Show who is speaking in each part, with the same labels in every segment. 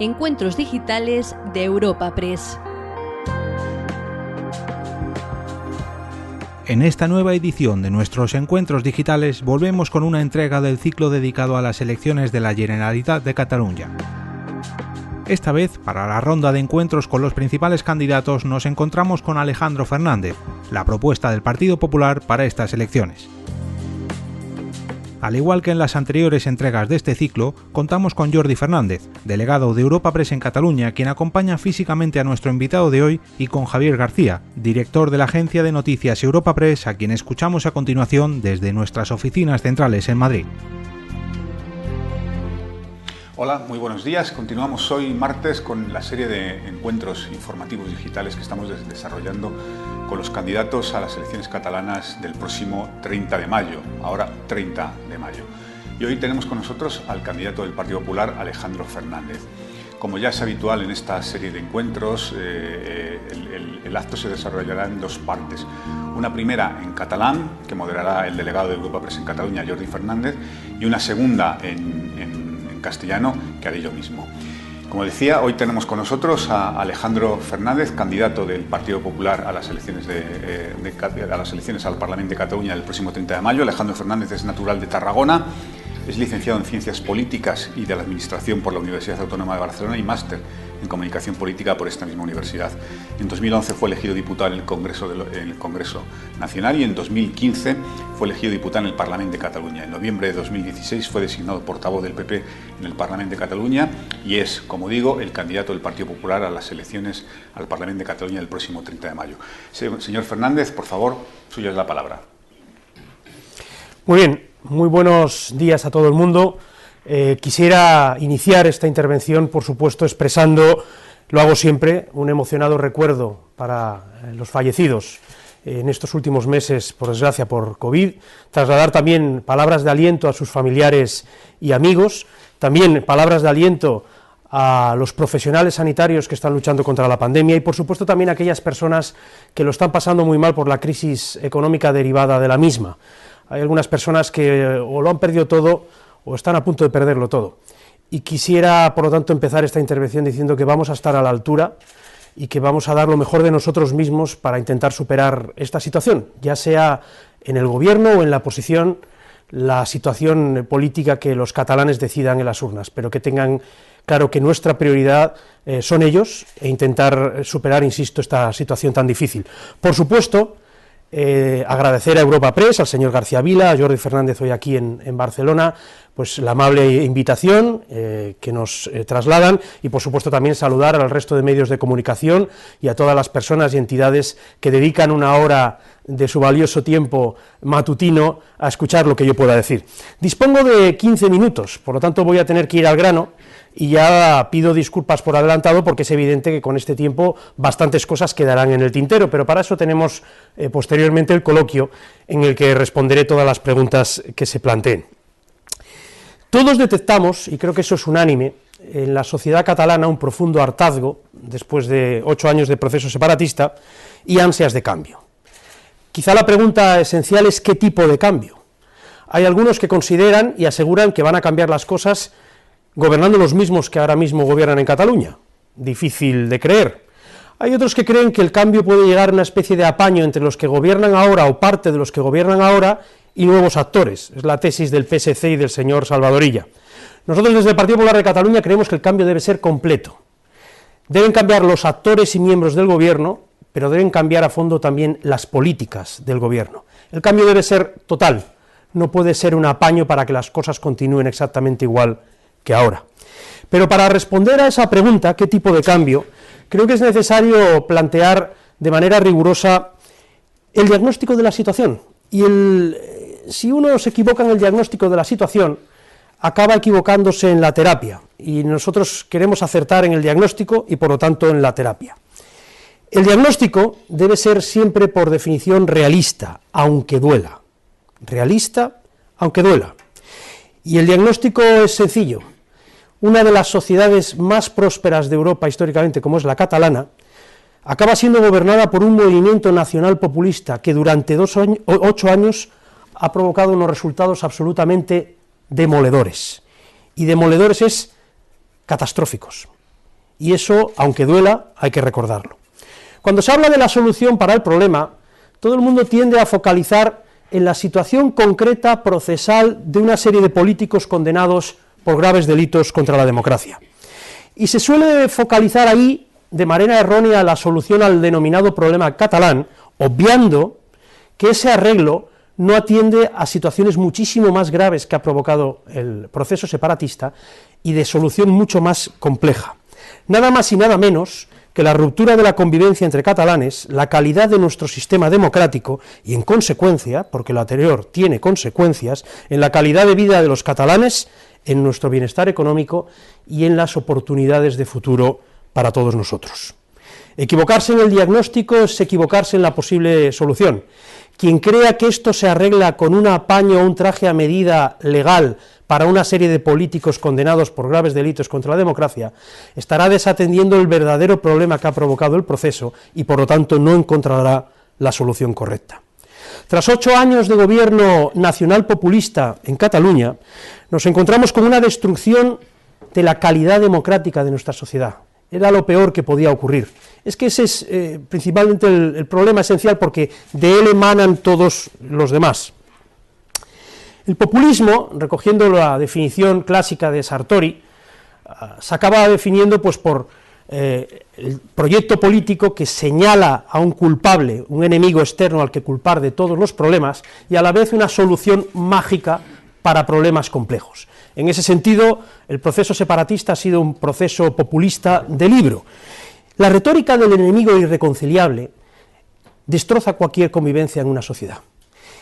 Speaker 1: Encuentros Digitales de Europa Press.
Speaker 2: En esta nueva edición de nuestros encuentros digitales volvemos con una entrega del ciclo dedicado a las elecciones de la Generalitat de Cataluña. Esta vez, para la ronda de encuentros con los principales candidatos, nos encontramos con Alejandro Fernández, la propuesta del Partido Popular para estas elecciones. Al igual que en las anteriores entregas de este ciclo, contamos con Jordi Fernández, delegado de Europa Press en Cataluña, quien acompaña físicamente a nuestro invitado de hoy, y con Javier García, director de la agencia de noticias Europa Press, a quien escuchamos a continuación desde nuestras oficinas centrales en Madrid.
Speaker 3: Hola, muy buenos días. Continuamos hoy martes con la serie de encuentros informativos digitales que estamos desarrollando con los candidatos a las elecciones catalanas del próximo 30 de mayo, ahora 30 de mayo. Y hoy tenemos con nosotros al candidato del Partido Popular, Alejandro Fernández. Como ya es habitual en esta serie de encuentros, eh, el, acto se desarrollará en dos partes. Una primera en catalán, que moderará el delegado de Europa Press en Cataluña, Jordi Fernández, y una segunda en castellano que haré yo mismo. Como decía, hoy tenemos con nosotros a Alejandro Fernández, candidato del Partido Popular a las elecciones, de, eh, a las elecciones al Parlamento de Cataluña el próximo 30 de mayo. Alejandro Fernández es natural de Tarragona, es licenciado en Ciencias Políticas y de la Administración por la Universidad Autónoma de Barcelona y máster en Comunicación Política por esta misma universidad. En 2011 fue elegido diputado en el Congreso, el Congreso Nacional y en 2015 fue elegido diputado en el Parlamento de Cataluña. En noviembre de 2016 fue designado portavoz del PP en el Parlamento de Cataluña y es, como digo, el candidato del Partido Popular a las elecciones al Parlamento de Cataluña el próximo 30 de mayo. Señor Fernández, por favor, suya es la palabra.
Speaker 4: Muy bien, muy buenos días a todo el mundo. Eh, quisiera iniciar esta intervención, por supuesto, expresando, lo hago siempre, un emocionado recuerdo para eh, los fallecidos en estos últimos meses, por desgracia, por COVID, trasladar también palabras de aliento a sus familiares y amigos, también palabras de aliento a los profesionales sanitarios que están luchando contra la pandemia y, por supuesto, también a aquellas personas que lo están pasando muy mal por la crisis económica derivada de la misma. Hay algunas personas que o lo han perdido todo o están a punto de perderlo todo. Y quisiera, por lo tanto, empezar esta intervención diciendo que vamos a estar a la altura y que vamos a dar lo mejor de nosotros mismos para intentar superar esta situación, ya sea en el gobierno o en la oposición, la situación política que los catalanes decidan en las urnas, pero que tengan claro que nuestra prioridad eh, son ellos e intentar superar, insisto, esta situación tan difícil. Por supuesto, eh, agradecer a Europa Press, al señor García Vila, a Jordi Fernández hoy aquí en, Barcelona, pues la amable invitación eh, que nos eh, trasladan y por supuesto también saludar al resto de medios de comunicación y a todas las personas y entidades que dedican una hora de su valioso tiempo matutino a escuchar lo que yo pueda decir. Dispongo de 15 minutos, por lo tanto voy a tener que ir al grano y ya pido disculpas por adelantado porque es evidente que con este tiempo bastantes cosas quedarán en el tintero, pero para eso tenemos eh, posteriormente el coloquio en el que responderé todas las preguntas que se planteen. Todos detectamos, y creo que eso es unánime, en la sociedad catalana un profundo hartazgo, después de ocho años de proceso separatista, y ansias de cambio. Quizá la pregunta esencial es qué tipo de cambio. Hay algunos que consideran y aseguran que van a cambiar las cosas gobernando los mismos que ahora mismo gobiernan en Cataluña. Difícil de creer. Hay otros que creen que el cambio puede llegar a una especie de apaño entre los que gobiernan ahora o parte de los que gobiernan ahora y nuevos actores. Es la tesis del PSC y del señor Salvadorilla. Nosotros desde el Partido Popular de Cataluña creemos que el cambio debe ser completo. Deben cambiar los actores y miembros del gobierno, pero deben cambiar a fondo también las políticas del gobierno. El cambio debe ser total, no puede ser un apaño para que las cosas continúen exactamente igual que ahora. Pero para responder a esa pregunta, ¿qué tipo de cambio? Creo que es necesario plantear de manera rigurosa el diagnóstico de la situación. Y el, si uno se equivoca en el diagnóstico de la situación, acaba equivocándose en la terapia. Y nosotros queremos acertar en el diagnóstico y por lo tanto en la terapia. El diagnóstico debe ser siempre por definición realista, aunque duela. Realista, aunque duela. Y el diagnóstico es sencillo una de las sociedades más prósperas de Europa históricamente, como es la catalana, acaba siendo gobernada por un movimiento nacional populista que durante ocho años ha provocado unos resultados absolutamente demoledores. Y demoledores es catastróficos. y eso, aunque duela, hay que recordarlo. Cuando se habla de la solución para el problema, todo el mundo tiende a focalizar en la situación concreta procesal de una serie de políticos condenados por graves delitos contra la democracia. Y se suele focalizar ahí, de manera errónea, la solución al denominado problema catalán, obviando que ese arreglo no atiende a situaciones muchísimo más graves que ha provocado el proceso separatista y de solución mucho más compleja. Nada más y nada menos que la ruptura de la convivencia entre catalanes, la calidad de nuestro sistema democrático y, en consecuencia, porque lo anterior tiene consecuencias, en la calidad de vida de los catalanes, en nuestro bienestar económico y en las oportunidades de futuro para todos nosotros. Equivocarse en el diagnóstico es equivocarse en la posible solución. Quien crea que esto se arregla con un apaño o un traje a medida legal para una serie de políticos condenados por graves delitos contra la democracia, estará desatendiendo el verdadero problema que ha provocado el proceso y por lo tanto no encontrará la solución correcta. Tras ocho años de gobierno nacional populista en Cataluña, nos encontramos con una destrucción de la calidad democrática de nuestra sociedad. Era lo peor que podía ocurrir. Es que ese es eh, principalmente el, problema esencial porque de él emanan todos los demás. El populismo, recogiendo la definición clásica de Sartori, ah, se acaba definiendo pues, por eh, el proyecto político que señala a un culpable, un enemigo externo al que culpar de todos los problemas, y a la vez una solución mágica para problemas complejos. En ese sentido, el proceso separatista ha sido un proceso populista de libro, la retórica del enemigo irreconciliable destroza cualquier convivencia en una sociedad.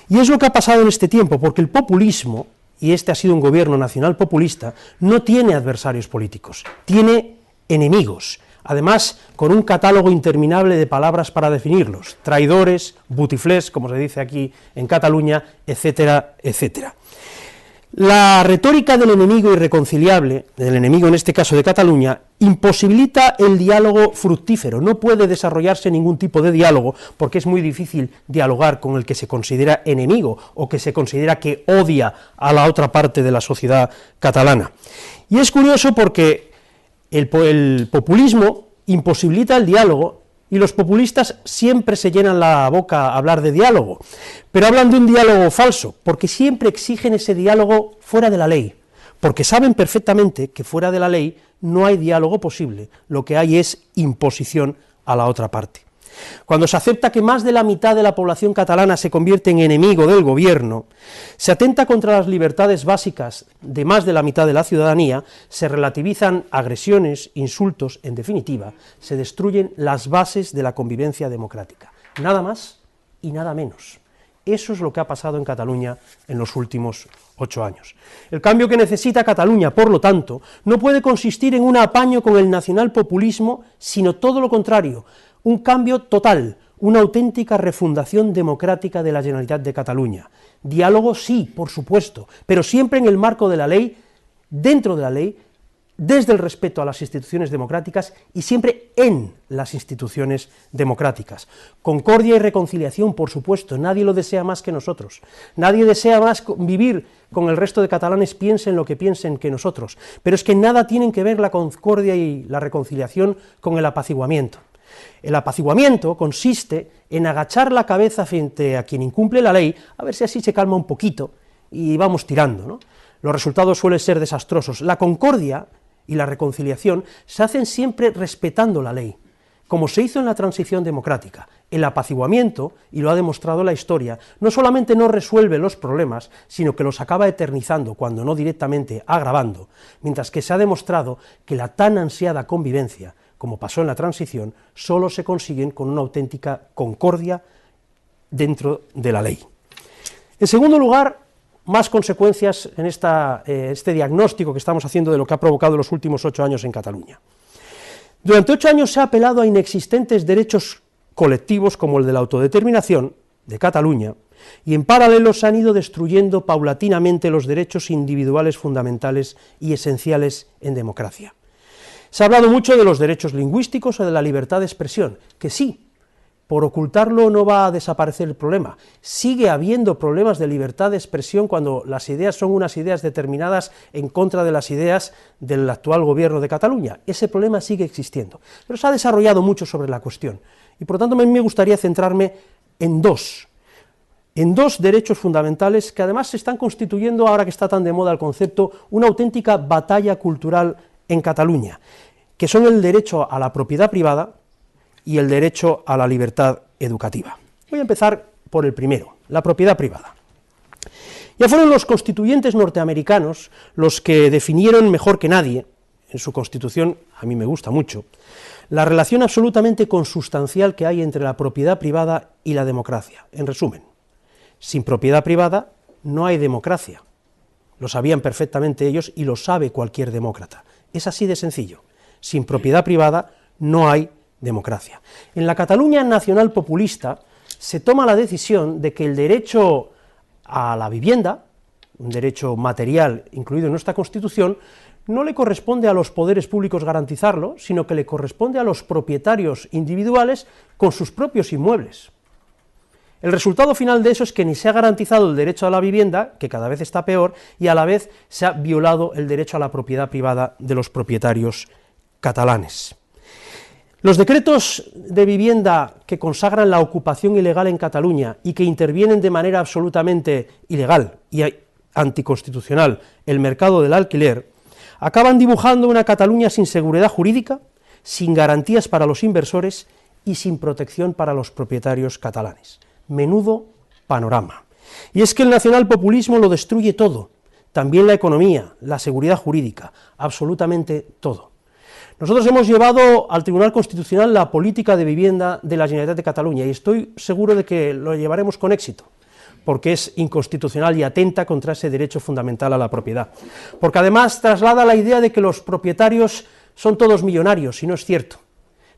Speaker 4: Y es lo que ha pasado en este tiempo, porque el populismo, y este ha sido un gobierno nacional populista, no tiene adversarios políticos, tiene enemigos, además con un catálogo interminable de palabras para definirlos, traidores, butiflés, como se dice aquí en Cataluña, etcétera, etcétera. La retórica del enemigo irreconciliable, del enemigo en este caso de Cataluña, imposibilita el diálogo fructífero, no puede desarrollarse ningún tipo de diálogo porque es muy difícil dialogar con el que se considera enemigo o que se considera que odia a la otra parte de la sociedad catalana. Y es curioso porque el, populismo imposibilita el diálogo y los populistas siempre se llenan la boca a hablar de diálogo, pero hablan de un diálogo falso, porque siempre exigen ese diálogo fuera de la ley, porque saben perfectamente que fuera de la ley no hay diálogo posible, lo que hay es imposición a la otra parte. Cuando se acepta que más de la mitad de la población catalana se convierte en enemigo del gobierno, se atenta contra las libertades básicas de más de la mitad de la ciudadanía, se relativizan agresiones, insultos, en definitiva, se destruyen las bases de la convivencia democrática. Nada más y nada menos. Eso es lo que ha pasado en Cataluña en los últimos ocho años. El cambio que necesita Cataluña, por lo tanto, no puede consistir en un apaño con el nacionalpopulismo, sino todo lo contrario, un cambio total, una auténtica refundación democrática de la Generalitat de Cataluña. Diálogo sí, por supuesto, pero siempre en el marco de la ley, dentro de la ley, desde el respeto a las instituciones democráticas y siempre en las instituciones democráticas. Concordia y reconciliación, por supuesto, nadie lo desea más que nosotros. Nadie desea más vivir con el resto de catalanes, piensen lo que piensen que nosotros. Pero es que nada tienen que ver la concordia y la reconciliación con el apaciguamiento. El apaciguamiento consiste en agachar la cabeza frente a quien incumple la ley, a ver si así se calma un poquito y vamos tirando. Los resultados suelen ser desastrosos. La concordia y la reconciliación se hacen siempre respetando la ley, como se hizo en la transición democrática. El apaciguamiento, y lo ha demostrado la historia, no solamente no resuelve los problemas, sino que los acaba eternizando, cuando no directamente agravando, mientras que se ha demostrado que la tan ansiada convivencia como pasó en la transición, solo se consiguen con una auténtica concordia dentro de la ley. En segundo lugar, más consecuencias en eh, este diagnóstico que estamos haciendo de lo que ha provocado los últimos ocho años en Cataluña. Durante ocho años se ha apelado a inexistentes derechos colectivos como el de la autodeterminación de Cataluña, y en paralelo se han ido destruyendo paulatinamente los derechos individuales fundamentales y esenciales en democracia. Se ha hablado mucho de los derechos lingüísticos o de la libertad de expresión, que sí, por ocultarlo no va a desaparecer el problema. Sigue habiendo problemas de libertad de expresión cuando las ideas son unas ideas determinadas en contra de las ideas del actual gobierno de Cataluña. Ese problema sigue existiendo. Pero se ha desarrollado mucho sobre la cuestión. Y por lo tanto a mí me gustaría centrarme en dos, en dos derechos fundamentales que además se están constituyendo, ahora que está tan de moda el concepto, una auténtica batalla cultural en Cataluña, que son el derecho a la propiedad privada, y el derecho a la libertad educativa. Voy a empezar por el primero, la propiedad privada. Ya fueron los constituyentes norteamericanos los que definieron mejor que nadie, en su constitución, a mí me gusta mucho, la relación absolutamente consustancial que hay entre la propiedad privada y la democracia. En resumen, sin propiedad privada no hay democracia. Lo sabían perfectamente ellos y lo sabe cualquier demócrata. Es así de sencillo. Sin propiedad privada no hay democracia. En la Cataluña nacional populista se toma la decisión de que el derecho a la vivienda, un derecho material incluido en nuestra Constitución, no le corresponde a los poderes públicos garantizarlo, sino que le corresponde a los propietarios individuales con sus propios inmuebles. El resultado final de eso es que ni se ha garantizado el derecho a la vivienda, que cada vez está peor, y a la vez se ha violado el derecho a la propiedad privada de los propietarios catalanes. Los decretos de vivienda que consagran la ocupación ilegal en Cataluña y que intervienen de manera absolutamente ilegal y anticonstitucional el mercado del alquiler, acaban dibujando una Cataluña sin seguridad jurídica, sin garantías para los inversores y sin protección para los propietarios catalanes. Menudo panorama. Y es que el nacionalpopulismo lo destruye todo, también la economía, la seguridad jurídica, absolutamente todo. Nosotros hemos llevado al Tribunal Constitucional la política de vivienda de la Generalitat de Cataluña y estoy seguro de que lo llevaremos con éxito, porque es inconstitucional y atenta contra ese derecho fundamental a la propiedad. Porque además traslada la idea de que los propietarios son todos millonarios, y no es cierto.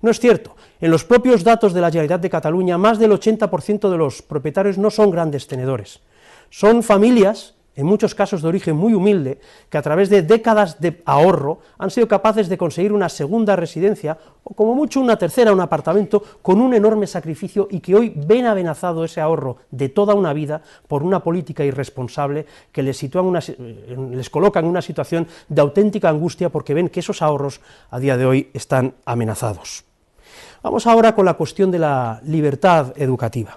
Speaker 4: No es cierto. En los propios datos de la Generalitat de Cataluña, más del 80% de los propietarios no son grandes tenedores. Son familias en muchos casos de origen muy humilde, que a través de décadas de ahorro han sido capaces de conseguir una segunda residencia, o como mucho una tercera, un apartamento, con un enorme sacrificio y que hoy ven amenazado ese ahorro de toda una vida por una política irresponsable que les, les coloca en una situación de auténtica angustia porque ven que esos ahorros a día de hoy están amenazados. Vamos ahora con la cuestión de la libertad educativa.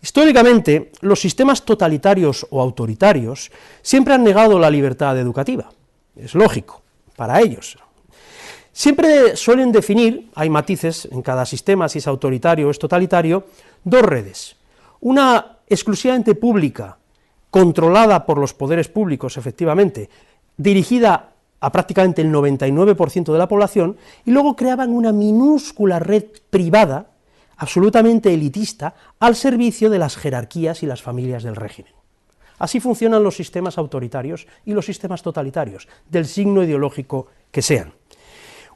Speaker 4: Históricamente, los sistemas totalitarios o autoritarios siempre han negado la libertad educativa. Es lógico, para ellos. Siempre suelen definir, hay matices en cada sistema, si es autoritario o es totalitario, dos redes. Una exclusivamente pública, controlada por los poderes públicos, efectivamente, dirigida a prácticamente el 99% de la población, y luego creaban una minúscula red privada, absolutamente elitista al servicio de las jerarquías y las familias del régimen. Así funcionan los sistemas autoritarios y los sistemas totalitarios, del signo ideológico que sean.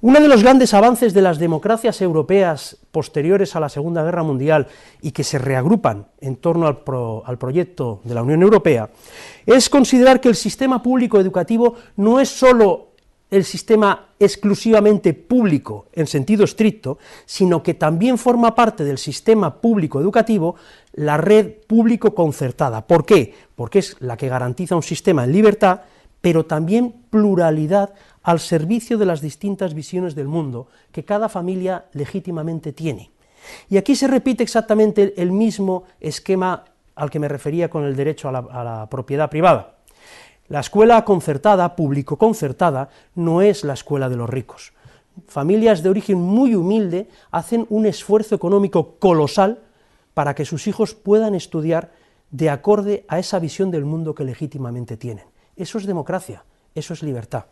Speaker 4: Uno de los grandes avances de las democracias europeas posteriores a la Segunda Guerra Mundial y que se reagrupan en torno al, proyecto de la Unión Europea es considerar que el sistema público educativo no es sólo el sistema exclusivamente público en sentido estricto, sino que también forma parte del sistema público educativo la red público concertada. ¿Por qué? Porque es la que garantiza un sistema en libertad, pero también pluralidad al servicio de las distintas visiones del mundo que cada familia legítimamente tiene. Y aquí se repite exactamente el mismo esquema al que me refería con el derecho a la, a la propiedad privada. La escuela concertada, público-concertada, no es la escuela de los ricos. Familias de origen muy humilde hacen un esfuerzo económico colosal para que sus hijos puedan estudiar de acorde a esa visión del mundo que legítimamente tienen. Eso es democracia, eso es libertad.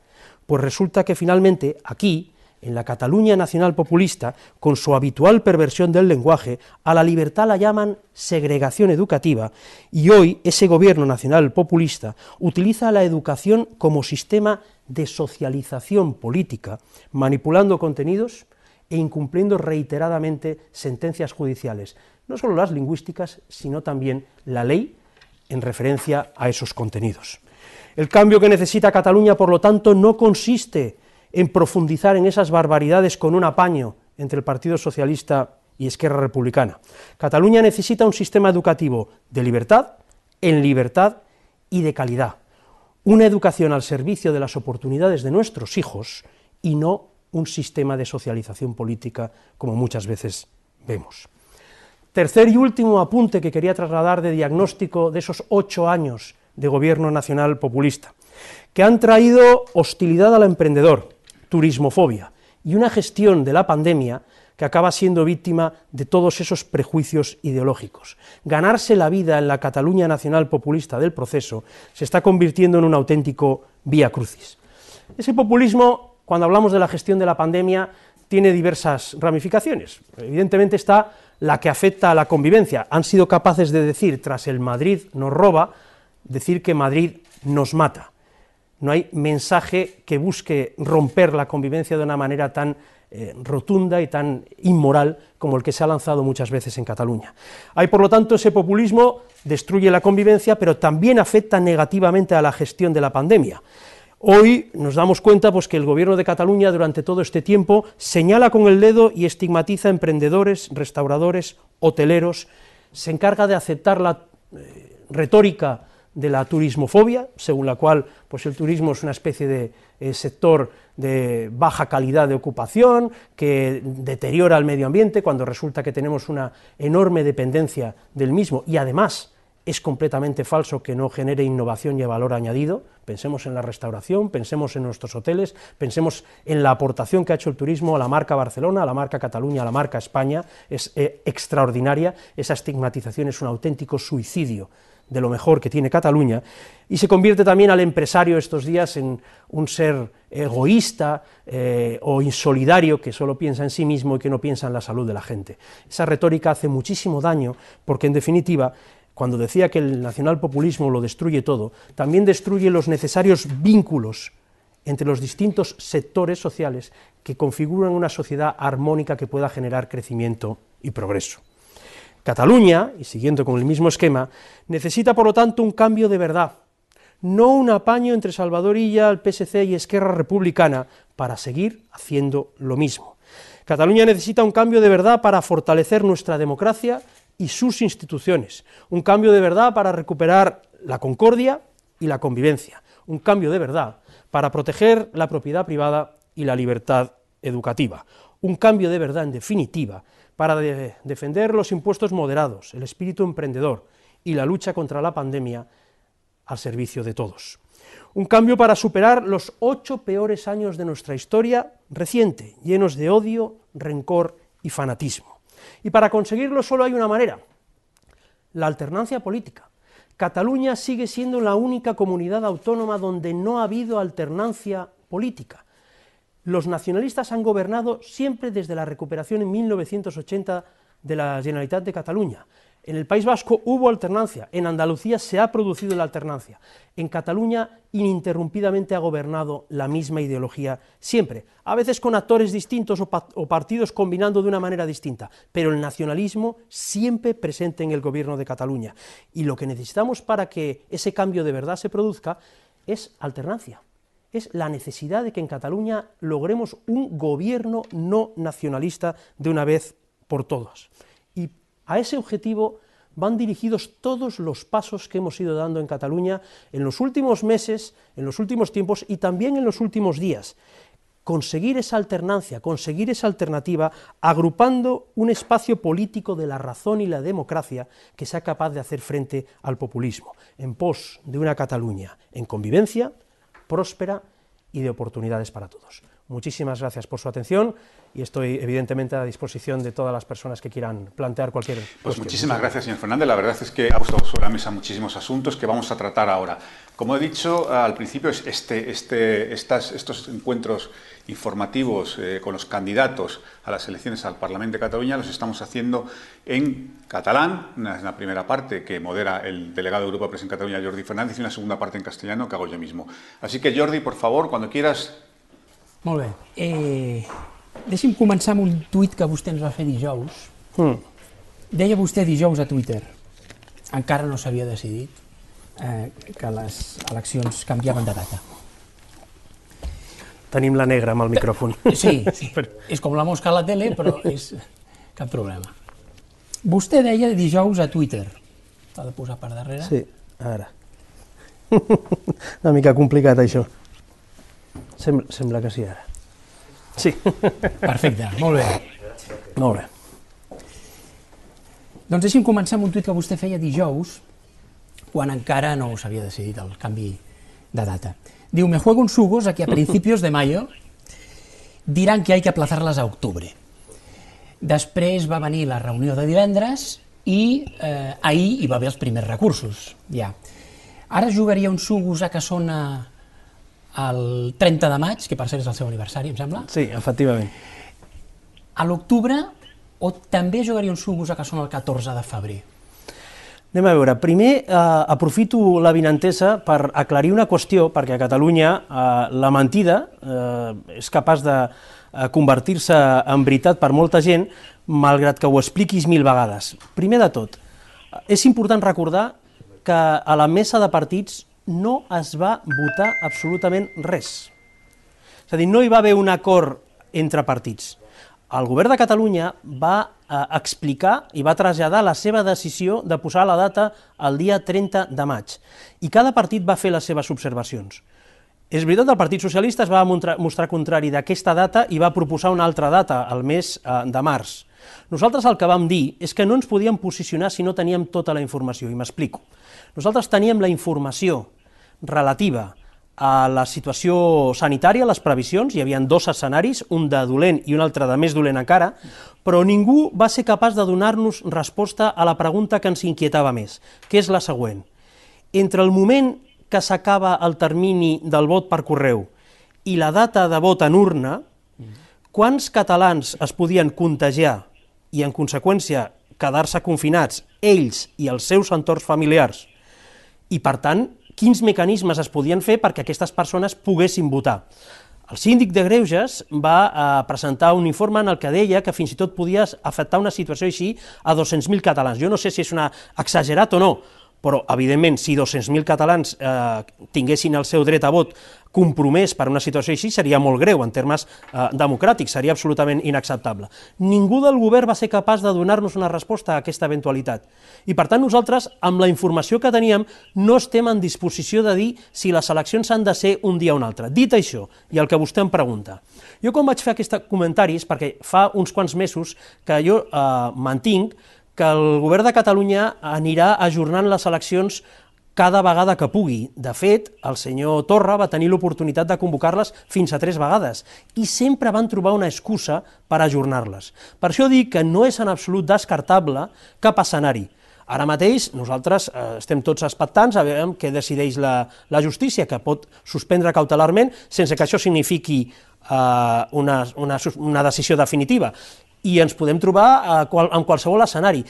Speaker 4: Pues resulta que finalmente aquí, en la Cataluña nacional populista, con su habitual perversión del lenguaje, a la libertad la llaman segregación educativa, y hoy ese gobierno nacional populista utiliza la educación como sistema de socialización política, manipulando contenidos e incumpliendo reiteradamente sentencias judiciales, no solo las lingüísticas, sino también la ley en referencia a esos contenidos. El cambio que necesita Cataluña, por lo tanto, no consiste en profundizar en esas barbaridades con un apaño entre el Partido Socialista y Esquerra Republicana. Cataluña necesita un sistema educativo de libertad, en libertad y de calidad. Una educación al servicio de las oportunidades de nuestros hijos y no un sistema de socialización política como muchas veces vemos. Tercer y último apunte que quería trasladar de diagnóstico de esos ocho años de gobierno nacional populista, que han traído hostilidad al emprendedor, turismofobia y una gestión de la pandemia que acaba siendo víctima de todos esos prejuicios ideológicos. Ganarse la vida en la Cataluña nacional populista del proceso se está convirtiendo en un auténtico vía crucis. Ese populismo, cuando hablamos de la gestión de la pandemia, tiene diversas ramificaciones. Evidentemente está la que afecta a la convivencia. Han sido capaces de decir, tras el Madrid nos roba, decir que Madrid nos mata. No hay mensaje que busque romper la convivencia de una manera tan eh, rotunda y tan inmoral como el que se ha lanzado muchas veces en Cataluña. Hay, por lo tanto, ese populismo destruye la convivencia, pero también afecta negativamente a la gestión de la pandemia. Hoy nos damos cuenta pues, que el gobierno de Cataluña durante todo este tiempo señala con el dedo y estigmatiza a emprendedores, restauradores, hoteleros, se encarga de aceptar la eh, retórica de la turismofobia, según la cual pues el turismo es una especie de eh, sector de baja calidad de ocupación, que deteriora el medio ambiente, cuando resulta que tenemos una enorme dependencia del mismo, y además es completamente falso que no genere innovación y valor añadido. Pensemos en la restauración, pensemos en nuestros hoteles, pensemos en la aportación que ha hecho el turismo a la marca Barcelona, a la marca Cataluña, a la marca España, es eh, extraordinaria, esa estigmatización es un auténtico suicidio de lo mejor que tiene Cataluña, y se convierte también al empresario estos días en un ser egoísta eh, o insolidario que solo piensa en sí mismo y que no piensa en la salud de la gente. Esa retórica hace muchísimo daño porque, en definitiva, cuando decía que el nacionalpopulismo lo destruye todo, también destruye los necesarios vínculos entre los distintos sectores sociales que configuran una sociedad armónica que pueda generar crecimiento y progreso. Cataluña, y siguiendo con el mismo esquema, necesita por lo tanto un cambio de verdad, no un apaño entre Salvadorilla, el PSC y Esquerra Republicana para seguir haciendo lo mismo. Cataluña necesita un cambio de verdad para fortalecer nuestra democracia y sus instituciones, un cambio de verdad para recuperar la concordia y la convivencia, un cambio de verdad para proteger la propiedad privada y la libertad educativa, un cambio de verdad, en definitiva, para defender los impuestos moderados, el espíritu emprendedor y la lucha contra la pandemia al servicio de todos. Un cambio para superar los ocho peores años de nuestra historia reciente, llenos de odio, rencor y fanatismo. Y para conseguirlo solo hay una manera, la alternancia política. Cataluña sigue siendo la única comunidad autónoma donde no ha habido alternancia política los nacionalistas han gobernado siempre desde la recuperación en 1980 de la Generalitat de Cataluña. En el País Vasco hubo alternancia, en Andalucía se ha producido la alternancia, en Cataluña ininterrumpidamente ha gobernado la misma ideología siempre, a veces con actores distintos o, partidos combinando de una manera distinta, pero el nacionalismo siempre presente en el gobierno de Cataluña. Y lo que necesitamos para que ese cambio de verdad se produzca es alternancia es la necesidad de que en Cataluña logremos un gobierno no nacionalista de una vez por todas. Y a ese objetivo van dirigidos todos los pasos que hemos ido dando en Cataluña en los últimos meses, en los últimos tiempos y también en los últimos días. Conseguir esa alternancia, conseguir esa alternativa, agrupando un espacio político de la razón y la democracia que sea capaz de hacer frente al populismo, en pos de una Cataluña en convivencia, próspera y de oportunidades para todos. Muchísimas gracias por su atención y estoy evidentemente a disposición de todas las personas que quieran plantear cualquier
Speaker 3: Pues muchísimas gracias, señor Fernández. La verdad es que ha puesto sobre la mesa muchísimos asuntos que vamos a tratar ahora. Como he dicho al principio, este, este, estas, estos encuentros informativos eh, con los candidatos a las elecciones al Parlamento de Cataluña los estamos haciendo en catalán, una, una primera parte que modera el delegado de Europa Press en Cataluña, Jordi Fernández, y una segunda parte en castellano que hago yo mismo. Así que, Jordi, por favor, cuando quieras...
Speaker 5: Molt bé. Eh, deixi'm començar amb un tuit que vostè ens va fer dijous. Mm. Deia vostè dijous a Twitter, encara no s'havia decidit, eh, que les eleccions canviaven de data.
Speaker 4: Tenim la negra amb el micròfon.
Speaker 5: Sí, sí. és com la mosca a la tele, però és Cap problema. Vostè deia dijous a Twitter. T'ha de posar per darrere?
Speaker 4: Sí, ara. Una mica complicat, això. Sembla, sembla que sí, ara. Sí.
Speaker 5: Perfecte, molt bé.
Speaker 4: Molt bé.
Speaker 5: Doncs deixi'm començar amb un tuit que vostè feia dijous, quan encara no s'havia decidit el canvi de data. Diu, me juego un sugos a que a principios de mayo dirán que hay que aplazarlas a octubre. Després va venir la reunió de divendres i eh, ahir hi va haver els primers recursos, ja. Ara jugaria un sugos a Cassona el 30 de maig, que per cert és el seu aniversari, em sembla.
Speaker 4: Sí, efectivament.
Speaker 5: A l'octubre, o també jugaria un sugos a Cassona el 14 de febrer?
Speaker 4: Anem a veure, primer eh, aprofito la vinentesa per aclarir una qüestió, perquè a Catalunya eh, la mentida eh, és capaç de eh, convertir-se en veritat per molta gent, malgrat que ho expliquis mil vegades. Primer de tot, és important recordar que a la mesa de partits no es va votar absolutament res. És a dir, no hi va haver un acord entre partits. El govern de Catalunya va eh, explicar i va traslladar la seva decisió de posar la data el dia 30 de maig. I cada partit va fer les seves observacions. És veritat, el Partit Socialista es va mostrar contrari d'aquesta data i va proposar una altra data, el mes eh, de març. Nosaltres el que vam dir és que no ens podíem posicionar si no teníem tota la informació, i m'explico. Nosaltres teníem la informació relativa a la situació sanitària, les previsions, hi havia dos escenaris, un de dolent i un altre de més dolent encara, però ningú va ser capaç de donar-nos resposta a la pregunta que ens inquietava més, que és la següent. Entre el moment que s'acaba el termini del vot per correu i la data de vot en urna, quants catalans es podien contagiar i, en conseqüència, quedar-se confinats, ells i els seus entorns familiars, i, per tant, quins mecanismes es podien fer perquè aquestes persones poguessin votar. El síndic de Greuges va eh, presentar un informe en el que deia que fins i tot podia afectar una situació així a 200.000 catalans. Jo no sé si és una exagerat o no, però, evidentment, si 200.000 catalans eh, tinguessin el seu dret a vot compromès per una situació així, seria molt greu en termes eh, democràtics, seria absolutament inacceptable. Ningú del govern va ser capaç de donar-nos una resposta a aquesta eventualitat. I, per tant, nosaltres, amb la informació que teníem, no estem en disposició de dir si les eleccions han de ser un dia o un altre. Dit això, i el que vostè em pregunta, jo quan vaig fer aquests comentaris, perquè fa uns quants mesos que jo eh, mantinc que el govern de Catalunya anirà ajornant les eleccions cada vegada que pugui. De fet, el senyor Torra va tenir l'oportunitat de convocar-les fins a tres vegades i sempre van trobar una excusa per ajornar-les. Per això dic que no és en absolut descartable cap escenari. Ara mateix nosaltres eh, estem tots expectants a veure què decideix la, la justícia, que pot suspendre cautelarment sense que això signifiqui eh, una, una, una decisió definitiva i ens podem trobar a qual, en qualsevol escenari.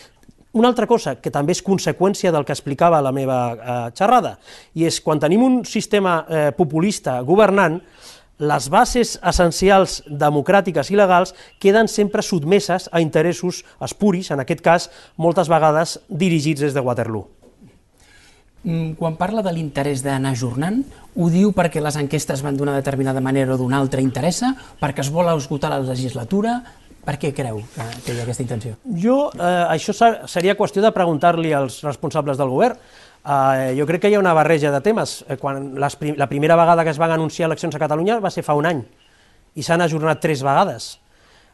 Speaker 4: Una altra cosa, que també és conseqüència del que explicava la meva eh, xerrada, i és quan tenim un sistema eh, populista governant, les bases essencials democràtiques i legals queden sempre sotmeses a interessos espuris, en aquest cas, moltes vegades dirigits des de Waterloo.
Speaker 5: Mm, quan parla de l'interès d'anar ajornant, ho diu perquè les enquestes van d'una determinada manera o d'una altra interessa, perquè es vol esgotar la legislatura, per què creu que, que hi ha aquesta intenció?
Speaker 4: Jo, eh, això seria qüestió de preguntar-li als responsables del govern. Eh, jo crec que hi ha una barreja de temes. Eh, quan les prim la primera vegada que es van anunciar eleccions a Catalunya va ser fa un any, i s'han ajornat tres vegades.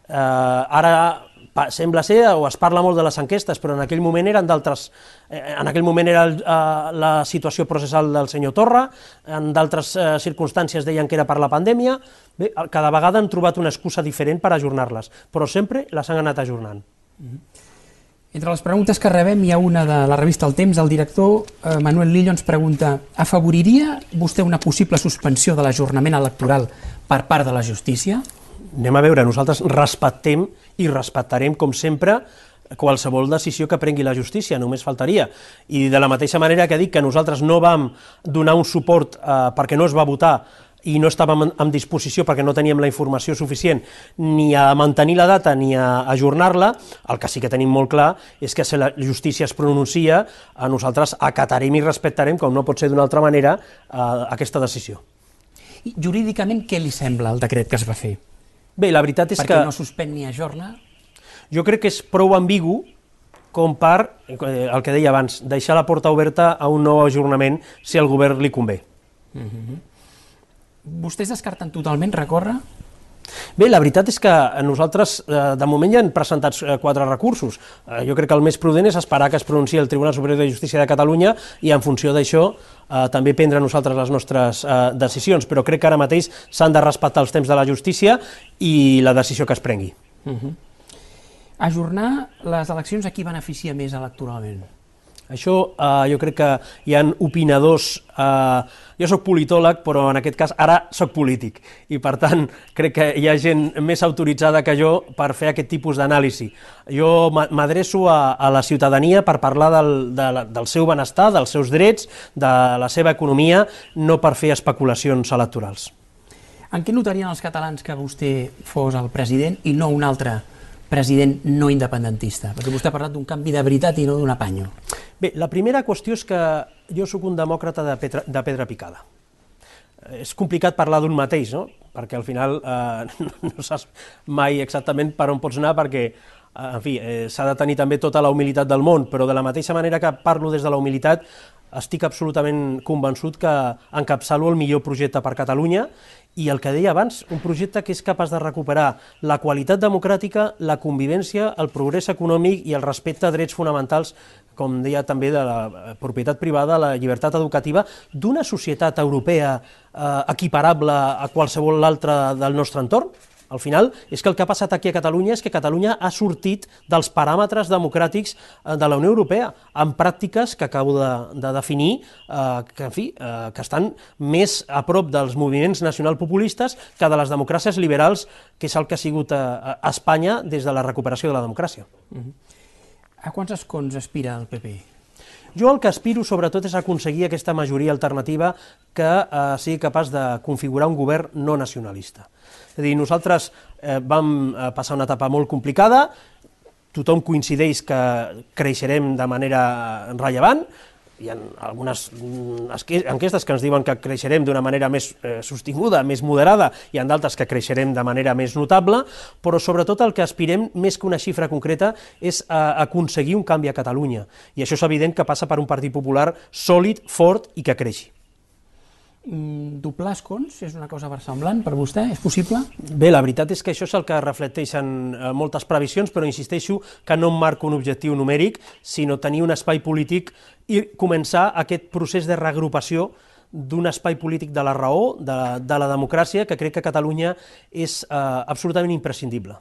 Speaker 4: Eh, ara sembla ser, o es parla molt de les enquestes, però en aquell moment eren d'altres... Eh, en aquell moment era el, eh, la situació processal del senyor Torra, en d'altres eh, circumstàncies deien que era per la pandèmia, bé, cada vegada han trobat una excusa diferent per ajornar-les, però sempre les han anat ajornant. Mm -hmm.
Speaker 5: Entre les preguntes que rebem hi ha una de la revista El Temps, el director eh, Manuel Lillo ens pregunta afavoriria vostè una possible suspensió de l'ajornament electoral per part de la justícia?
Speaker 4: anem a veure, nosaltres respectem i respectarem, com sempre, qualsevol decisió que prengui la justícia, només faltaria. I de la mateixa manera que dic que nosaltres no vam donar un suport eh, perquè no es va votar i no estàvem en, en disposició perquè no teníem la informació suficient ni a mantenir la data ni a ajornar-la, el que sí que tenim molt clar és que si la justícia es pronuncia, a nosaltres acatarem i respectarem, com no pot ser d'una altra manera, eh, aquesta decisió.
Speaker 5: I jurídicament què li sembla el decret que es va fer?
Speaker 4: Bé, la veritat és
Speaker 5: Perquè
Speaker 4: que...
Speaker 5: Perquè no suspèn ni ajorna?
Speaker 4: Jo crec que és prou ambigu com per, eh, el que deia abans, deixar la porta oberta a un nou ajornament si al govern li convé. Mm -hmm.
Speaker 5: Vostès descarten totalment recórrer
Speaker 4: Bé, la veritat és que nosaltres eh, de moment ja han presentat eh, quatre recursos. Eh, jo crec que el més prudent és esperar que es pronunciï el Tribunal Superior de Justícia de Catalunya i en funció d'això eh, també prendre nosaltres les nostres eh, decisions, però crec que ara mateix s'han de respectar els temps de la justícia i la decisió que es prengui. Uh mhm. -huh.
Speaker 5: Ajornar les eleccions a qui beneficia més electoralment?
Speaker 4: Això eh, jo crec que hi han opinadors... Eh, jo sóc politòleg, però en aquest cas ara sóc polític, i per tant crec que hi ha gent més autoritzada que jo per fer aquest tipus d'anàlisi. Jo m'adreço a, a la ciutadania per parlar del, de, del seu benestar, dels seus drets, de la seva economia, no per fer especulacions electorals.
Speaker 5: En què notarien els catalans que vostè fos el president i no un altre president no independentista? Perquè vostè ha parlat d'un canvi de veritat i no d'un apanyo.
Speaker 4: Bé, la primera qüestió és que jo sóc un demòcrata de pedra, de pedra picada. És complicat parlar d'un mateix, no? perquè al final eh, no saps mai exactament per on pots anar, perquè eh, en fi, eh, s'ha de tenir també tota la humilitat del món, però de la mateixa manera que parlo des de la humilitat, estic absolutament convençut que encapçalo el millor projecte per Catalunya i el que deia abans, un projecte que és capaç de recuperar la qualitat democràtica, la convivència, el progrés econòmic i el respecte a drets fonamentals, com deia també de la propietat privada, la llibertat educativa, d'una societat europea eh, equiparable a qualsevol altra del nostre entorn? Al final, és que el que ha passat aquí a Catalunya és que Catalunya ha sortit dels paràmetres democràtics eh, de la Unió Europea, amb pràctiques que acabo de, de definir, eh, que, en fi, eh, que estan més a prop dels moviments nacionalpopulistes que de les democràcies liberals, que és el que ha sigut a, eh, a Espanya des de la recuperació de la democràcia. Uh
Speaker 5: -huh. A quants escons aspira el PP?
Speaker 4: Jo el que aspiro sobretot és aconseguir aquesta majoria alternativa que eh, sigui capaç de configurar un govern no nacionalista. És a dir, nosaltres eh, vam eh, passar una etapa molt complicada, tothom coincideix que creixerem de manera rellevant, hi ha algunes mm, enquestes que ens diuen que creixerem d'una manera més eh, sostinguda, més moderada, i en d'altres que creixerem de manera més notable, però sobretot el que aspirem, més que una xifra concreta, és a aconseguir un canvi a Catalunya. I això és evident que passa per un Partit Popular sòlid, fort i que creixi.
Speaker 5: Mm, doblar escons és una cosa versemblant per vostè? És possible?
Speaker 4: Bé, la veritat és que això és el que reflecteixen eh, moltes previsions, però insisteixo que no em marco un objectiu numèric, sinó tenir un espai polític i començar aquest procés de reagrupació d'un espai polític de la raó, de, de la democràcia, que crec que Catalunya és eh, absolutament imprescindible.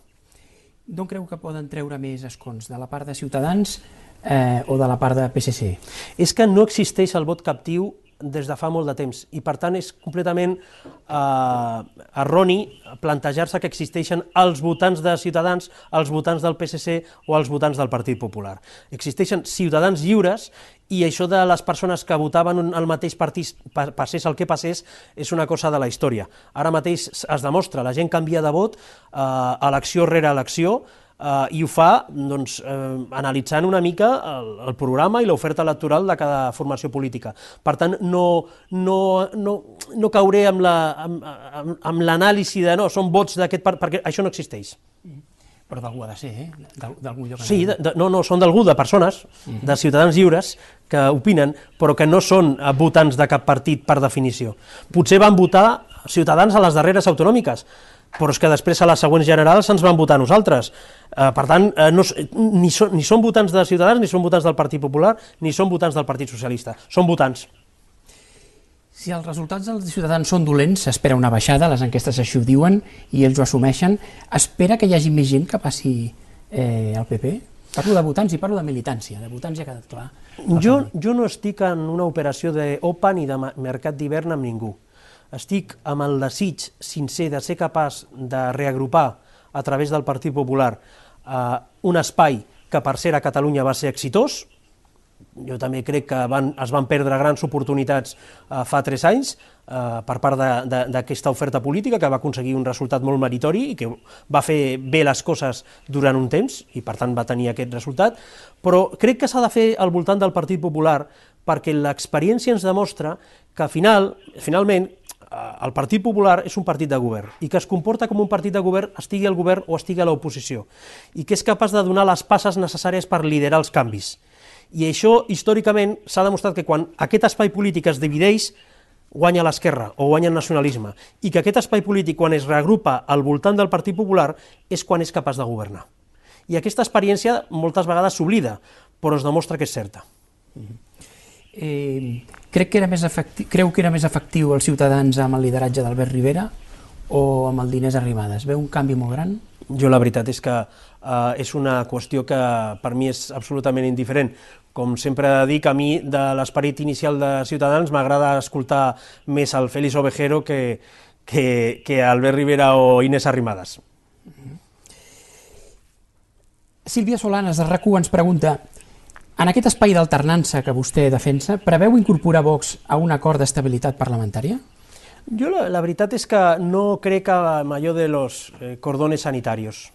Speaker 5: D'on creu que poden treure més escons? De la part de Ciutadans eh, o de la part de PSC?
Speaker 4: És que no existeix el vot captiu des de fa molt de temps i per tant és completament eh, erroni plantejar-se que existeixen els votants de Ciutadans, els votants del PSC o els votants del Partit Popular. Existeixen ciutadans lliures i això de les persones que votaven el mateix partit passés el que passés és una cosa de la història. Ara mateix es demostra, la gent canvia de vot eh, elecció rere elecció, eh, i ho fa doncs, eh, analitzant una mica el, el programa i l'oferta electoral de cada formació política. Per tant, no, no, no, no cauré amb l'anàlisi la, amb, amb, de no, són vots d'aquest part, perquè això no existeix.
Speaker 5: Però d'algú ha de ser, eh? D'algun lloc.
Speaker 4: Sí, de, de, no, no, són d'algú, de persones, uh -huh. de ciutadans lliures, que opinen, però que no són eh, votants de cap partit per definició. Potser van votar ciutadans a les darreres autonòmiques, però és que després a les següents generals ens van votar nosaltres. Eh, per tant, eh, no, ni, so, ni són votants de Ciutadans, ni són votants del Partit Popular, ni són votants del Partit Socialista. Són votants.
Speaker 5: Si els resultats dels ciutadans són dolents, s'espera una baixada, les enquestes així ho diuen i ells ho assumeixen. Espera que hi hagi més gent que passi eh, al PP? Parlo de votants i parlo de militància, de votants ja ha quedat clar.
Speaker 4: Jo, jo no estic en una operació d'OPA ni de mercat d'hivern amb ningú estic amb el desig sincer de ser capaç de reagrupar a través del Partit Popular eh, un espai que per ser a Catalunya va ser exitós, jo també crec que van, es van perdre grans oportunitats eh, fa tres anys eh, per part d'aquesta oferta política que va aconseguir un resultat molt meritori i que va fer bé les coses durant un temps i per tant va tenir aquest resultat, però crec que s'ha de fer al voltant del Partit Popular perquè l'experiència ens demostra que final, finalment el Partit Popular és un partit de govern i que es comporta com un partit de govern estigui al govern o estigui a l'oposició i que és capaç de donar les passes necessàries per liderar els canvis. I això, històricament, s'ha demostrat que quan aquest espai polític es divideix, guanya l'esquerra o guanya el nacionalisme, i que aquest espai polític, quan es reagrupa al voltant del Partit Popular, és quan és capaç de governar. I aquesta experiència moltes vegades s'oblida, però es demostra que és certa.
Speaker 5: Eh, crec que era més efectiu, creu que era més efectiu els ciutadans amb el lideratge d'Albert Rivera o amb el Diners Arribades? Veu un canvi molt gran?
Speaker 4: Jo la veritat és que eh, és una qüestió que per mi és absolutament indiferent. Com sempre dic, a mi de l'esperit inicial de Ciutadans m'agrada escoltar més el Félix Ovejero que, que, que Albert Rivera o Inés Arrimadas.
Speaker 5: Sílvia Solanes, de rac ens pregunta en aquest espai d'alternança que vostè defensa, preveu incorporar Vox a un acord d'estabilitat parlamentària?
Speaker 4: Jo la, la veritat és que no crec en allò de los eh, cordones sanitarios.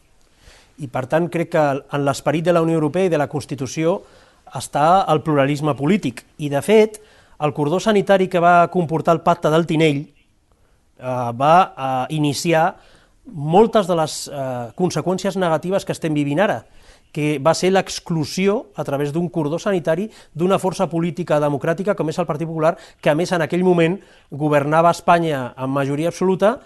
Speaker 4: I per tant crec que en l'esperit de la Unió Europea i de la Constitució està el pluralisme polític. I, de fet, el cordó sanitari que va comportar el pacte del Tinell eh, va eh, iniciar moltes de les eh, conseqüències negatives que estem vivint ara, que va ser l'exclusió a través d'un cordó sanitari d'una força política democràtica com és el Partit Popular, que a més en aquell moment governava Espanya amb majoria absoluta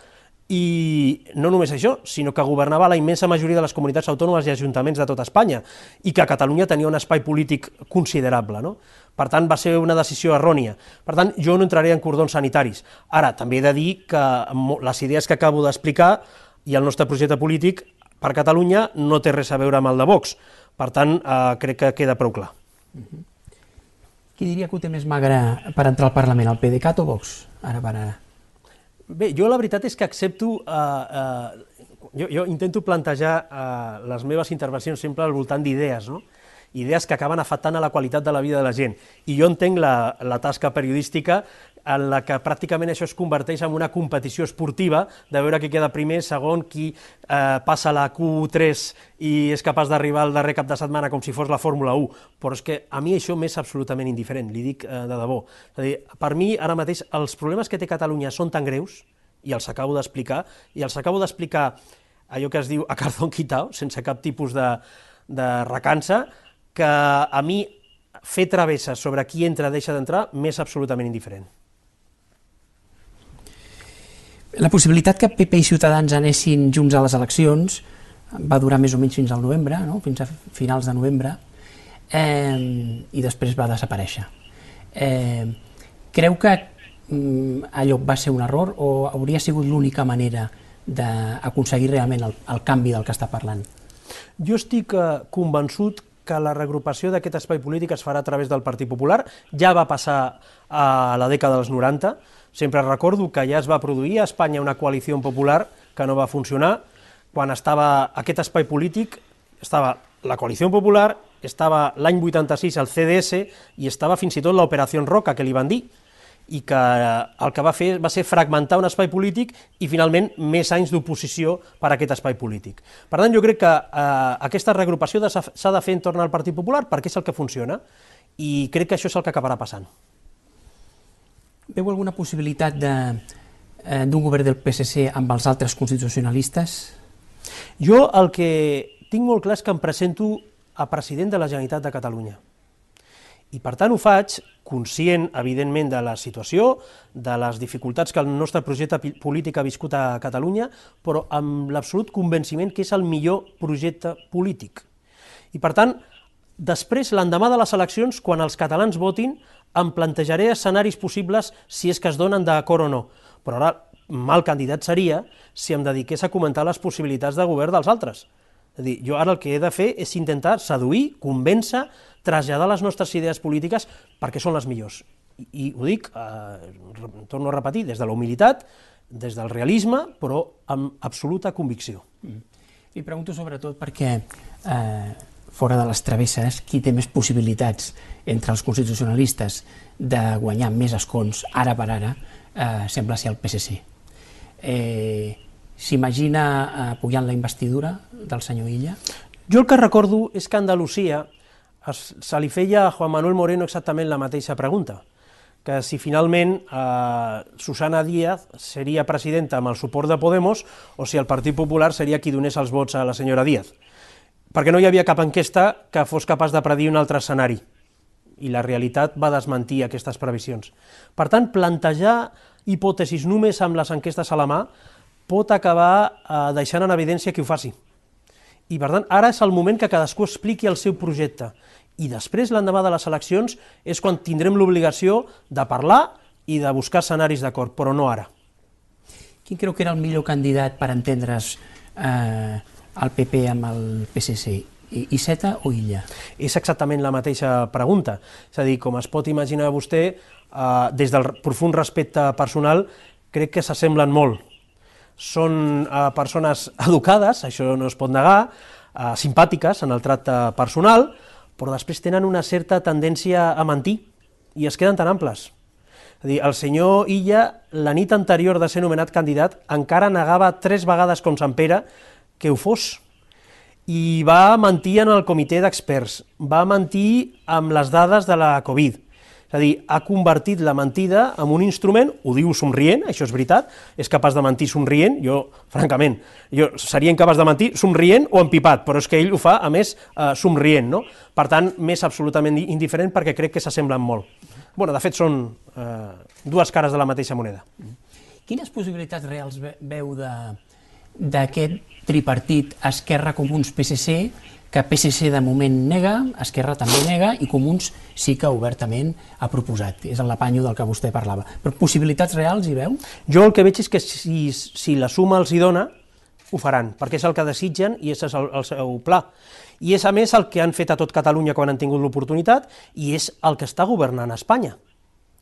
Speaker 4: i no només això, sinó que governava la immensa majoria de les comunitats autònomes i ajuntaments de tota Espanya i que Catalunya tenia un espai polític considerable. No? Per tant, va ser una decisió errònia. Per tant, jo no entraré en cordons sanitaris. Ara, també he de dir que les idees que acabo d'explicar i el nostre projecte polític per Catalunya no té res a veure amb el de Vox. Per tant, eh, crec que queda prou clar.
Speaker 5: Qui diria que ho té més magre per entrar al Parlament, el PDeCAT o Vox, ara per ara?
Speaker 4: Bé, jo la veritat és que accepto... Eh, eh, jo, jo intento plantejar eh, les meves intervencions sempre al voltant d'idees, no? Idees que acaben afectant a la qualitat de la vida de la gent. I jo entenc la, la tasca periodística en la que pràcticament això es converteix en una competició esportiva de veure qui queda primer, segon, qui eh, passa la Q3 i és capaç d'arribar al darrer cap de setmana com si fos la Fórmula 1. Però és que a mi això m'és absolutament indiferent, li dic eh, de debò. És a dir, per mi, ara mateix, els problemes que té Catalunya són tan greus, i els acabo d'explicar, i els acabo d'explicar allò que es diu a cardón quitao, sense cap tipus de, de recança, que a mi fer travesses sobre qui entra o deixa d'entrar m'és absolutament indiferent.
Speaker 5: La possibilitat que PP i Ciutadans anessin junts a les eleccions va durar més o menys fins al novembre, no? fins a finals de novembre, eh, i després va desaparèixer. Eh, creu que mm, allò va ser un error o hauria sigut l'única manera d'aconseguir realment el, el canvi del que està parlant?
Speaker 4: Jo estic eh, convençut que la reagrupació d'aquest espai polític es farà a través del Partit Popular, ja va passar a la dècada dels 90, sempre recordo que ja es va produir a Espanya una coalició popular que no va funcionar, quan estava aquest espai polític, estava la coalició popular, estava l'any 86 el CDS i estava fins i tot l'Operació Roca, que li van dir, i que el que va fer va ser fragmentar un espai polític i finalment més anys d'oposició per a aquest espai polític. Per tant, jo crec que eh, aquesta reagrupació s'ha de fer en torn al Partit Popular perquè és el que funciona i crec que això és el que acabarà passant.
Speaker 5: Veu alguna possibilitat eh, d'un govern del PSC amb els altres constitucionalistes?
Speaker 4: Jo el que tinc molt clar és que em presento a president de la Generalitat de Catalunya. I per tant ho faig conscient, evidentment, de la situació, de les dificultats que el nostre projecte polític ha viscut a Catalunya, però amb l'absolut convenciment que és el millor projecte polític. I per tant, després, l'endemà de les eleccions, quan els catalans votin, em plantejaré escenaris possibles si és que es donen d'acord o no. Però ara, mal candidat seria si em dediqués a comentar les possibilitats de govern dels altres. És a dir, jo ara el que he de fer és intentar seduir, convèncer, traslladar les nostres idees polítiques perquè són les millors. I, i ho dic, eh, torno a repetir, des de la humilitat, des del realisme, però amb absoluta convicció. Mm.
Speaker 5: I pregunto sobretot perquè, eh, fora de les travesses, qui té més possibilitats entre els constitucionalistes de guanyar més escons, ara per ara, eh, sembla ser el PSC. Eh, S'imagina eh, pujant la investidura del senyor Illa?
Speaker 4: Jo el que recordo és que a Andalusia es, se li feia a Juan Manuel Moreno exactament la mateixa pregunta, que si finalment eh, Susana Díaz seria presidenta amb el suport de Podemos o si el Partit Popular seria qui donés els vots a la senyora Díaz. Perquè no hi havia cap enquesta que fos capaç de predir un altre escenari i la realitat va desmentir aquestes previsions. Per tant, plantejar hipòtesis només amb les enquestes a la mà pot acabar eh, deixant en evidència qui ho faci. I per tant, ara és el moment que cadascú expliqui el seu projecte. I després, l'endemà de les eleccions, és quan tindrem l'obligació de parlar i de buscar escenaris d'acord, però no ara.
Speaker 5: Quin creu que era el millor candidat per entendre's eh, el PP amb el PSC? I, Iceta o Illa?
Speaker 4: És exactament la mateixa pregunta. És a dir, com es pot imaginar vostè, eh, des del profund respecte personal, crec que s'assemblen molt són eh, persones educades, això no es pot negar, eh, simpàtiques en el tracte personal, però després tenen una certa tendència a mentir i es queden tan amples. És a dir, el senyor Illa, la nit anterior de ser nomenat candidat, encara negava tres vegades com Sant Pere que ho fos i va mentir en el comitè d'experts, va mentir amb les dades de la Covid, és a dir, ha convertit la mentida en un instrument, ho diu somrient, això és veritat, és capaç de mentir somrient, jo, francament, jo seria incapaç de mentir somrient o empipat, però és que ell ho fa, a més, eh, somrient, no? Per tant, més absolutament indiferent perquè crec que s'assemblen molt. bueno, de fet, són eh, dues cares de la mateixa moneda.
Speaker 5: Quines possibilitats reals veu d'aquest tripartit Esquerra Comuns PSC que PSC de moment nega, Esquerra també nega i Comuns sí que obertament ha proposat. És l'apanyo del que vostè parlava. Però possibilitats reals hi veu?
Speaker 4: Jo el que veig és que si, si la suma els hi dona, ho faran, perquè és el que desitgen i és el, el seu pla. I és a més el que han fet a tot Catalunya quan han tingut l'oportunitat i és el que està governant Espanya.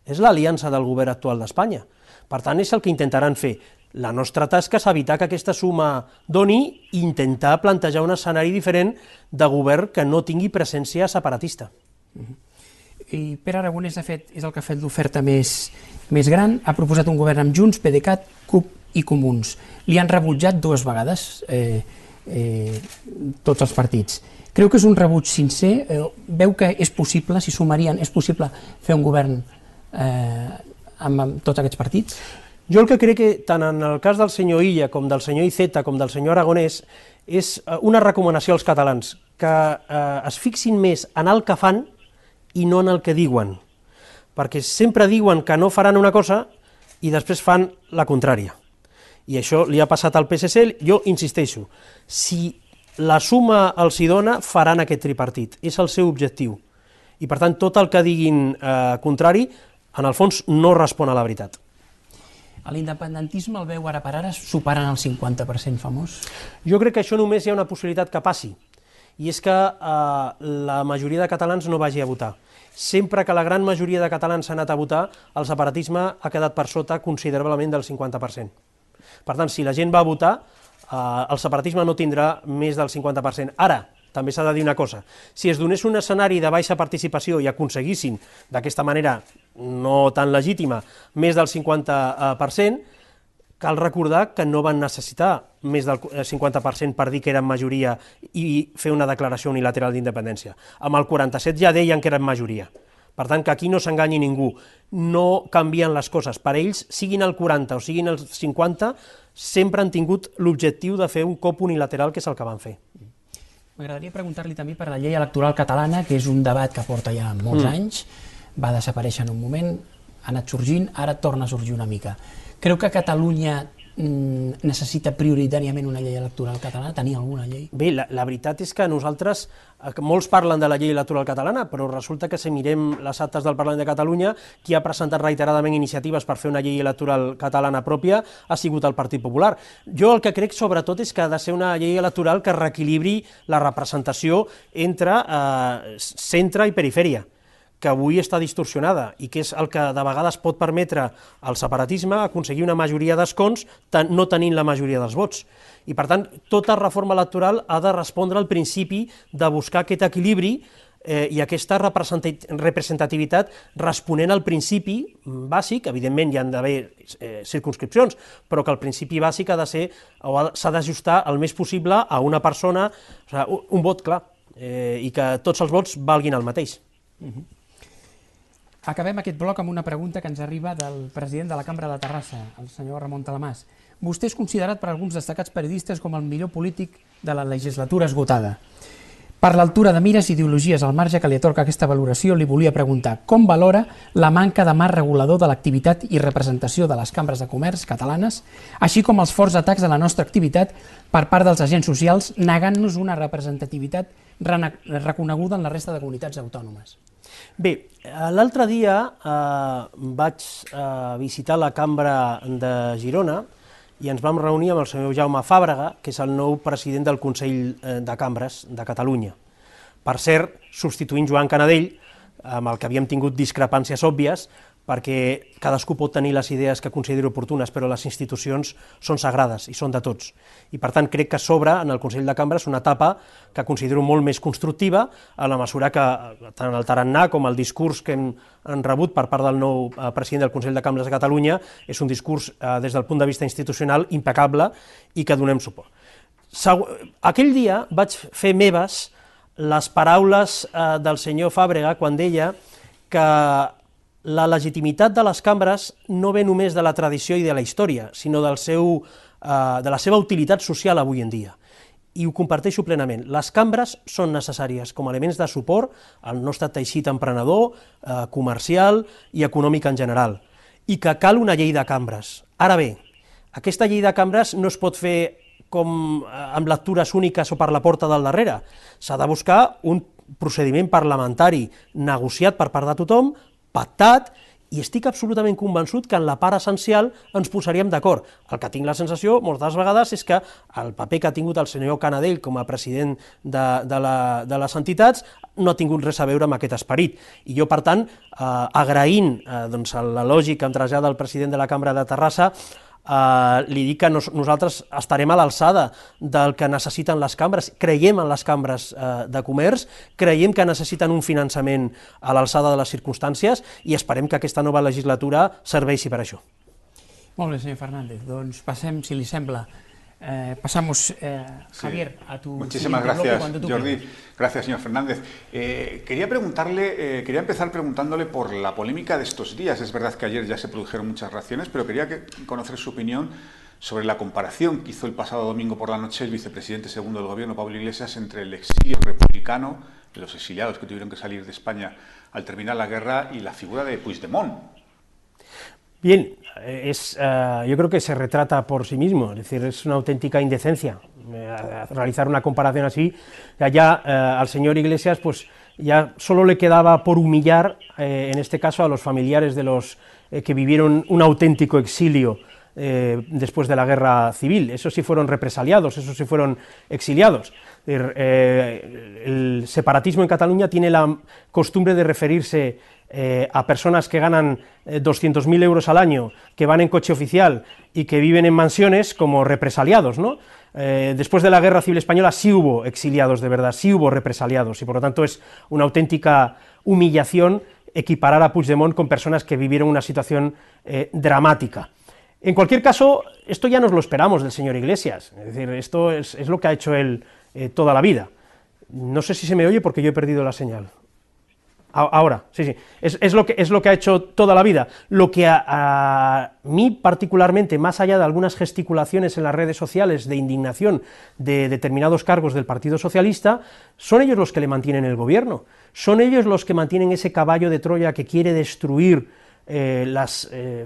Speaker 4: És l'aliança del govern actual d'Espanya. Per tant, és el que intentaran fer. La nostra tasca és evitar que aquesta suma doni i intentar plantejar un escenari diferent de govern que no tingui presència separatista.
Speaker 5: I Pere Aragonès, de fet, és el que ha fet l'oferta més, més gran, ha proposat un govern amb Junts, PDeCAT, CUP i Comuns. Li han rebutjat dues vegades eh, eh, tots els partits. Creu que és un rebuig sincer? Eh, veu que és possible, si sumarien, és possible fer un govern eh, amb, amb tots aquests partits?
Speaker 4: Jo el que crec que tant en el cas del senyor Illa com del senyor Iceta com del senyor Aragonès és eh, una recomanació als catalans, que eh, es fixin més en el que fan i no en el que diuen, perquè sempre diuen que no faran una cosa i després fan la contrària. I això li ha passat al PSC, jo insisteixo, si la suma els hi dona, faran aquest tripartit, és el seu objectiu. I per tant, tot el que diguin eh, contrari, en el fons no respon a la veritat.
Speaker 5: L'independentisme el veu ara per ara superant el 50% famós?
Speaker 4: Jo crec que això només hi ha una possibilitat que passi, i és que eh, la majoria de catalans no vagi a votar. Sempre que la gran majoria de catalans s'ha anat a votar, el separatisme ha quedat per sota considerablement del 50%. Per tant, si la gent va a votar, eh, el separatisme no tindrà més del 50%. Ara, també s'ha de dir una cosa, si es donés un escenari de baixa participació i aconseguissin d'aquesta manera no tan legítima, més del 50%, cal recordar que no van necessitar més del 50% per dir que eren majoria i fer una declaració unilateral d'independència. Amb el 47 ja deien que eren majoria. Per tant, que aquí no s'enganyi ningú. No canvien les coses. Per ells, siguin el 40 o siguin els 50, sempre han tingut l'objectiu de fer un cop unilateral, que és el que van fer.
Speaker 5: M'agradaria preguntar-li també per la llei electoral catalana, que és un debat que porta ja molts mm. anys, va desaparèixer en un moment, ha anat sorgint, ara torna a sorgir una mica. Creu que Catalunya necessita prioritàriament una llei electoral catalana? Tenir alguna llei?
Speaker 4: Bé, la, la veritat és que nosaltres, eh, molts parlen de la llei electoral catalana, però resulta que si mirem les actes del Parlament de Catalunya, qui ha presentat reiteradament iniciatives per fer una llei electoral catalana pròpia ha sigut el Partit Popular. Jo el que crec sobretot és que ha de ser una llei electoral que reequilibri la representació entre eh, centre i perifèria que avui està distorsionada i que és el que de vegades pot permetre al separatisme aconseguir una majoria d'escons no tenint la majoria dels vots. I per tant, tota reforma electoral ha de respondre al principi de buscar aquest equilibri eh, i aquesta representativitat responent al principi bàsic, evidentment hi han d'haver eh, circunscripcions, però que el principi bàsic ha de ser, o s'ha d'ajustar el més possible a una persona, o sigui, un, vot clar, eh, i que tots els vots valguin el mateix. Uh -huh.
Speaker 5: Acabem aquest bloc amb una pregunta que ens arriba del president de la Cambra de Terrassa, el senyor Ramon Talamàs. Vostè és considerat per alguns destacats periodistes com el millor polític de la legislatura esgotada. Per l'altura de mires i ideologies al marge que li atorga aquesta valoració, li volia preguntar com valora la manca de marc regulador de l'activitat i representació de les cambres de comerç catalanes, així com els forts atacs a la nostra activitat per part dels agents socials, negant-nos una representativitat reconeguda en la resta de comunitats autònomes.
Speaker 4: Bé, l'altre dia eh, vaig eh, visitar la cambra de Girona i ens vam reunir amb el senyor Jaume Fàbrega, que és el nou president del Consell eh, de Cambres de Catalunya. Per cert, substituint Joan Canadell, amb el que havíem tingut discrepàncies òbvies, perquè cadascú pot tenir les idees que consideri oportunes, però les institucions són sagrades i són de tots. I per tant crec que s'obre en el Consell de Cambres una etapa que considero molt més constructiva a la mesura que tant el tarannà com el discurs que hem, hem rebut per part del nou eh, president del Consell de Cambres de Catalunya és un discurs eh, des del punt de vista institucional impecable i que donem suport. Segu aquell dia vaig fer meves les paraules eh, del senyor Fàbrega quan deia que la legitimitat de les cambres no ve només de la tradició i de la història, sinó del seu, eh, de la seva utilitat social avui en dia. I ho comparteixo plenament. Les cambres són necessàries com a elements de suport al nostre teixit emprenedor, eh, comercial i econòmic en general, i que cal una llei de cambres. Ara bé, aquesta llei de cambres no es pot fer com eh, amb lectures úniques o per la porta del darrere. S'ha de buscar un procediment parlamentari negociat per part de tothom pactat, i estic absolutament convençut que en la part essencial ens posaríem d'acord. El que tinc la sensació, moltes vegades, és que el paper que ha tingut el senyor Canadell com a president de, de, la, de les entitats no ha tingut res a veure amb aquest esperit. I jo, per tant, eh, agraint eh, doncs, la lògica que em trasllada el president de la Cambra de Terrassa, eh, li dic que nos, nosaltres estarem a l'alçada del que necessiten les cambres, creiem en les cambres eh, de comerç, creiem que necessiten un finançament a l'alçada de les circumstàncies i esperem que aquesta nova legislatura serveixi per això.
Speaker 5: Molt bé, senyor Fernández. Doncs passem, si li sembla, Eh, pasamos, eh, Javier, a tu
Speaker 3: Muchísimas gracias, Jordi. Gracias, señor Fernández. Eh, quería preguntarle, eh, quería empezar preguntándole por la polémica de estos días. Es verdad que ayer ya se produjeron muchas reacciones, pero quería que, conocer su opinión sobre la comparación que hizo el pasado domingo por la noche el vicepresidente segundo del gobierno, Pablo Iglesias, entre el exilio republicano, los exiliados que tuvieron que salir de España al terminar la guerra, y la figura de Puigdemont,
Speaker 4: Bien, es, uh, yo creo que se retrata por sí mismo, es decir, es una auténtica indecencia uh, realizar una comparación así. Uh, al señor Iglesias, pues ya solo le quedaba por humillar, en este caso, a los familiares de los que vivieron un auténtico exilio después de la guerra civil. Esos sí fueron represaliados, esos sí fueron exiliados. el separatismo en Cataluña tiene la costumbre de referirse eh, a personas que ganan 200.000 eh, euros al año, que van en coche oficial y que viven en mansiones como represaliados, ¿no? Eh, después de la Guerra Civil Española sí hubo exiliados de verdad, sí hubo represaliados, y por lo tanto es una auténtica humillación equiparar a Puigdemont con personas que vivieron una situación dramática. En cualquier caso, esto ya nos lo esperamos del señor Iglesias, es decir, esto es, es lo que ha hecho él toda la vida. No sé si se me oye porque yo he perdido la señal. Ahora, sí, sí, es, lo que, es lo que ha hecho toda la vida. Lo que a, mí particularmente, más allá de algunas gesticulaciones en las redes sociales de indignación de determinados cargos del Partido Socialista, son ellos los que le mantienen el gobierno, son ellos los que mantienen ese caballo de Troya que quiere destruir eh, las eh,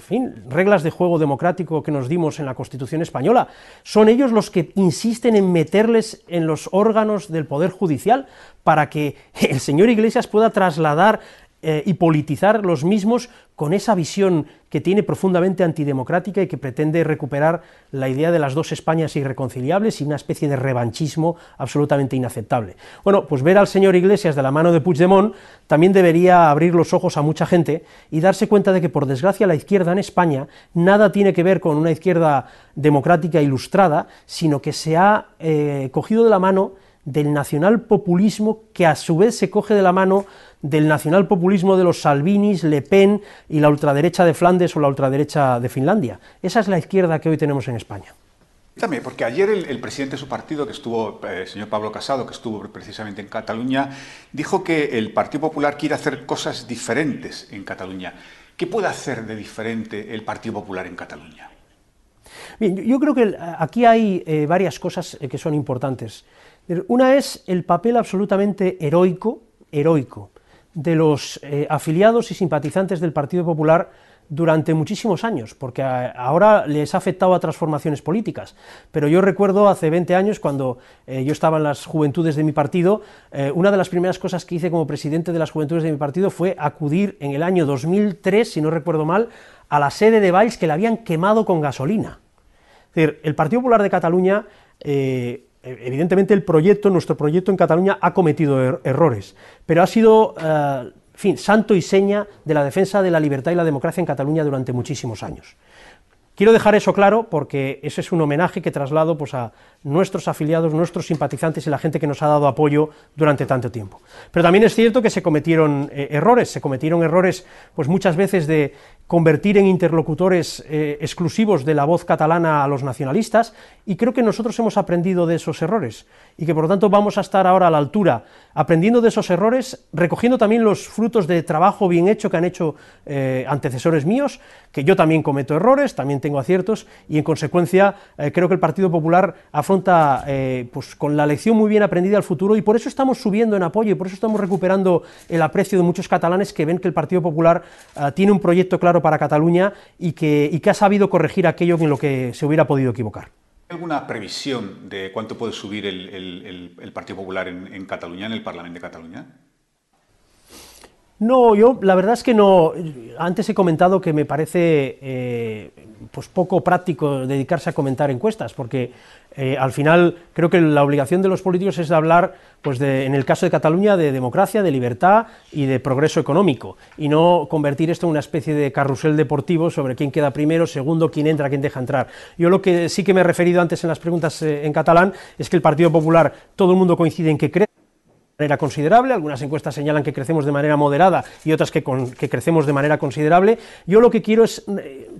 Speaker 4: reglas de juego democrático que nos dimos en la Constitución española. Son ellos los que insisten en meterles en los órganos del Poder Judicial para que el señor Iglesias pueda trasladar eh, y politizar los mismos con esa visión que tiene profundamente antidemocrática y que pretende recuperar la idea de las dos Españas irreconciliables y una especie de revanchismo absolutamente inaceptable. Bueno, pues ver al señor Iglesias de la mano de Puigdemont también debería abrir los ojos a mucha gente y darse cuenta de que, por desgracia, la izquierda en España nada tiene que ver con una izquierda democrática ilustrada, sino que se ha eh, cogido de la mano del nacionalpopulismo que a su vez se coge de la mano del nacionalpopulismo de los Salvinis, Le Pen y la ultraderecha de Flandes o la ultraderecha de Finlandia. Esa es la izquierda que hoy tenemos en España.
Speaker 3: También, porque ayer el, presidente de su partido, que estuvo, eh, el señor Pablo Casado, que estuvo precisamente en Cataluña, dijo que el Partido Popular quiere hacer cosas diferentes en Cataluña. ¿Qué puede hacer de diferente el Partido Popular en Cataluña?
Speaker 4: Bien, yo creo que aquí hay eh, varias cosas eh, que son importantes. Una es el papel absolutamente heroico, heroico, de los afiliados y simpatizantes del Partido Popular durante muchísimos años, porque ahora les ha afectado a transformaciones políticas. Pero yo recuerdo hace 20 años, cuando eh, yo estaba en las juventudes de mi partido, eh, una de las primeras cosas que hice como presidente de las juventudes de mi partido fue acudir en el año 2003, si no recuerdo mal, a la sede de Valls que la habían quemado con gasolina. Es decir, el Partido Popular de Cataluña eh, evidentemente el proyecto, nuestro proyecto en Cataluña ha cometido er-, errores, pero ha sido en fin, santo y seña de la defensa de la libertad y la democracia en Cataluña durante muchísimos años. Quiero dejar eso claro porque ese es un homenaje que traslado pues, a nuestros afiliados, nuestros simpatizantes y la gente que nos ha dado apoyo durante tanto tiempo. Pero también es cierto que se cometieron eh, errores, se cometieron errores pues, muchas veces de convertir en interlocutores eh, exclusivos de la voz catalana a los nacionalistas, y creo que nosotros hemos aprendido de esos errores, y que por lo tanto vamos a estar ahora a la altura, aprendiendo de esos errores, recogiendo también los frutos de trabajo bien hecho que han hecho eh, antecesores míos, que yo también cometo errores, también tengo aciertos, y en consecuencia eh, creo que el Partido Popular afronta pues, con la lección muy bien aprendida al futuro, y por eso estamos subiendo en apoyo, y por eso estamos recuperando el aprecio de muchos catalanes que ven que el Partido Popular tiene un proyecto claro para Cataluña y que, ha sabido corregir aquello en lo que se hubiera podido equivocar.
Speaker 3: ¿Hay alguna previsión de cuánto puede subir el, Partido Popular en, Cataluña, en el Parlamento de Cataluña?
Speaker 4: No, yo la verdad es que no. Antes he comentado que me parece eh, pues poco práctico dedicarse a comentar encuestas, porque eh, al final creo que la obligación de los políticos es hablar, pues en el caso de Cataluña, de democracia, de libertad y de progreso económico, y no convertir esto en una especie de carrusel deportivo sobre quién queda primero, segundo, quién entra, quién deja entrar. Yo lo que sí que me he referido antes en las preguntas eh, en catalán es que el Partido Popular, todo el mundo coincide en que crece de manera considerable, algunas encuestas señalan que crecemos de manera moderada y otras que, que crecemos de manera considerable. Yo lo que quiero es eh,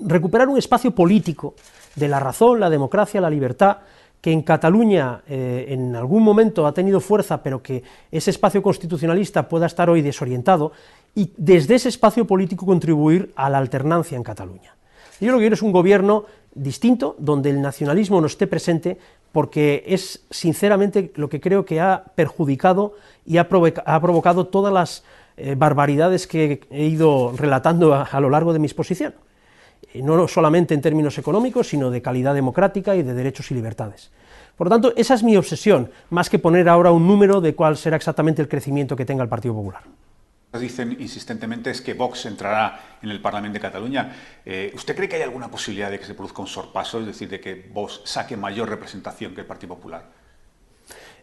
Speaker 4: recuperar un espacio político de la razón, la democracia, la libertad, que en Cataluña eh, en algún momento ha tenido fuerza, pero que ese espacio constitucionalista pueda estar hoy desorientado, y desde ese espacio político contribuir a la alternancia en Cataluña. Yo lo que quiero es un gobierno distinto, donde el nacionalismo no esté presente, porque es sinceramente lo que creo que ha perjudicado y ha, provocado todas las eh, barbaridades que he ido relatando a lo largo de mi exposición no solamente en términos económicos, sino de calidad democrática y de derechos y libertades. Por lo tanto, esa es mi obsesión, más que poner ahora un número de cuál será exactamente el crecimiento que tenga el Partido Popular.
Speaker 3: Dicen insistentemente es que Vox entrará en el Parlamento de Cataluña. Eh, ¿Usted cree que hay alguna posibilidad de que se produzca un sorpaso, es decir, de que Vox saque mayor representación que el Partido Popular?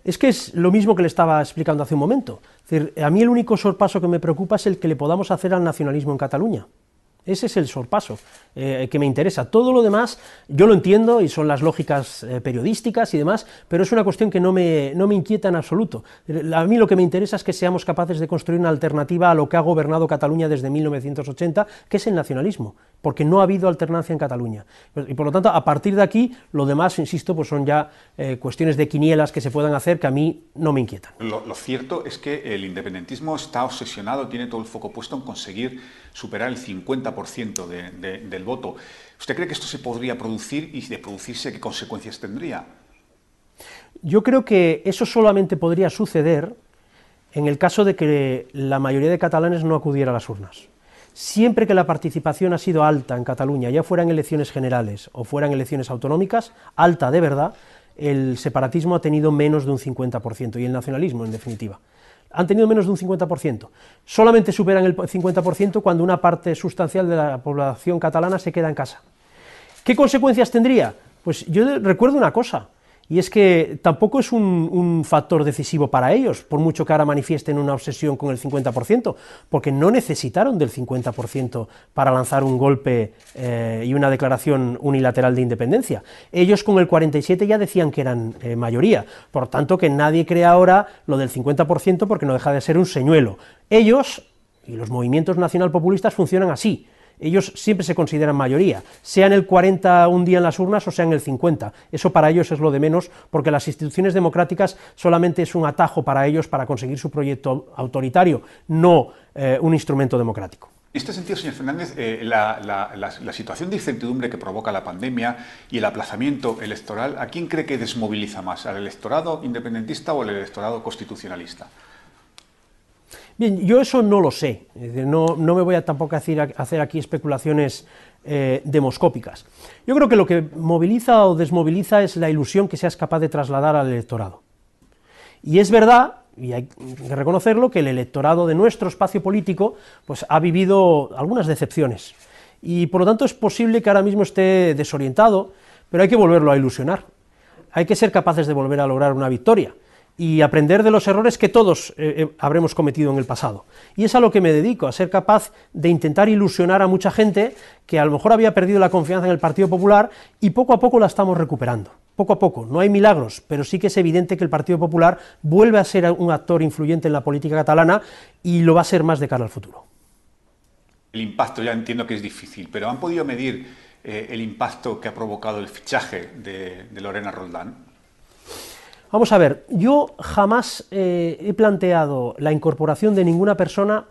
Speaker 4: Es que es lo mismo que le estaba explicando hace un momento. a mí el único sorpaso que me preocupa es el que le podamos hacer al nacionalismo en Cataluña. Ese es el sorpaso eh, que me interesa. Todo lo demás yo lo entiendo y son las lógicas eh, periodísticas y demás, pero es una cuestión que no me, no me inquieta en absoluto. A mí lo que me interesa es que seamos capaces de construir una alternativa a lo que ha gobernado Cataluña desde 1980, que es el nacionalismo, porque no ha habido alternancia en Cataluña. Y por lo tanto, a partir de aquí, lo demás, insisto, pues son ya eh, cuestiones de quinielas que se puedan hacer que a mí no me inquietan.
Speaker 3: Lo cierto es que el independentismo está obsesionado, tiene todo el foco puesto en conseguir superar el 50% del voto. ¿Usted cree que esto se podría producir y de producirse qué consecuencias tendría?
Speaker 4: Yo creo que eso solamente podría suceder en el caso de que la mayoría de catalanes no acudiera a las urnas. Siempre que la participación ha sido alta en Cataluña, ya fueran elecciones generales o fueran elecciones autonómicas, alta de verdad, el separatismo ha tenido menos de un 50% y el nacionalismo, en definitiva han tenido menos de un 50%. Solamente superan el 50% cuando una parte sustancial de la población catalana se queda en casa. ¿Qué consecuencias tendría? Pues yo recuerdo una cosa, y es que tampoco es un, factor decisivo para ellos, por mucho que ahora manifiesten una obsesión con el 50%, porque no necesitaron del 50% para lanzar un golpe eh, y una declaración unilateral de independencia. Ellos con el 47% ya decían que eran eh, mayoría, por tanto que nadie crea ahora lo del 50% porque no deja de ser un señuelo. Ellos y los movimientos nacional populistas funcionan así ellos siempre se consideran mayoría, sean el 40 un día en las urnas o sean el 50. Eso para ellos es lo de menos, porque las instituciones democráticas solamente es un atajo para ellos para conseguir su proyecto autoritario, no eh, un instrumento democrático.
Speaker 3: En este sentido, señor Fernández, eh, la, la, situación de incertidumbre que provoca la pandemia y el aplazamiento electoral, ¿a quién cree que desmoviliza más? ¿Al electorado independentista o al electorado constitucionalista?
Speaker 4: Bien, yo eso no lo sé, no, me voy a tampoco hacer, hacer aquí especulaciones eh, demoscópicas. Yo creo que lo que moviliza o desmoviliza es la ilusión que seas capaz de trasladar al electorado. Y es verdad, y hay que reconocerlo, que el electorado de nuestro espacio político pues, ha vivido algunas decepciones. Y por lo tanto es posible que ahora mismo esté desorientado, pero hay que volverlo a ilusionar. Hay que ser capaces de volver a lograr una victoria y aprender de los errores que todos eh, eh, habremos cometido en el pasado. Y es a lo que me dedico, a ser capaz de intentar ilusionar a mucha gente que a lo mejor había perdido la confianza en el Partido Popular y poco a poco la estamos recuperando. Poco a poco, no hay milagros, pero sí que es evidente que el Partido Popular vuelve a ser un actor influyente en la política catalana y lo va a ser más de cara al futuro.
Speaker 3: El impacto ya entiendo que es difícil, pero ¿han podido medir eh, el impacto que ha provocado el fichaje de, de Lorena Roldán?
Speaker 4: Vamos a ver, yo jamás eh, he planteado la incorporación de ninguna persona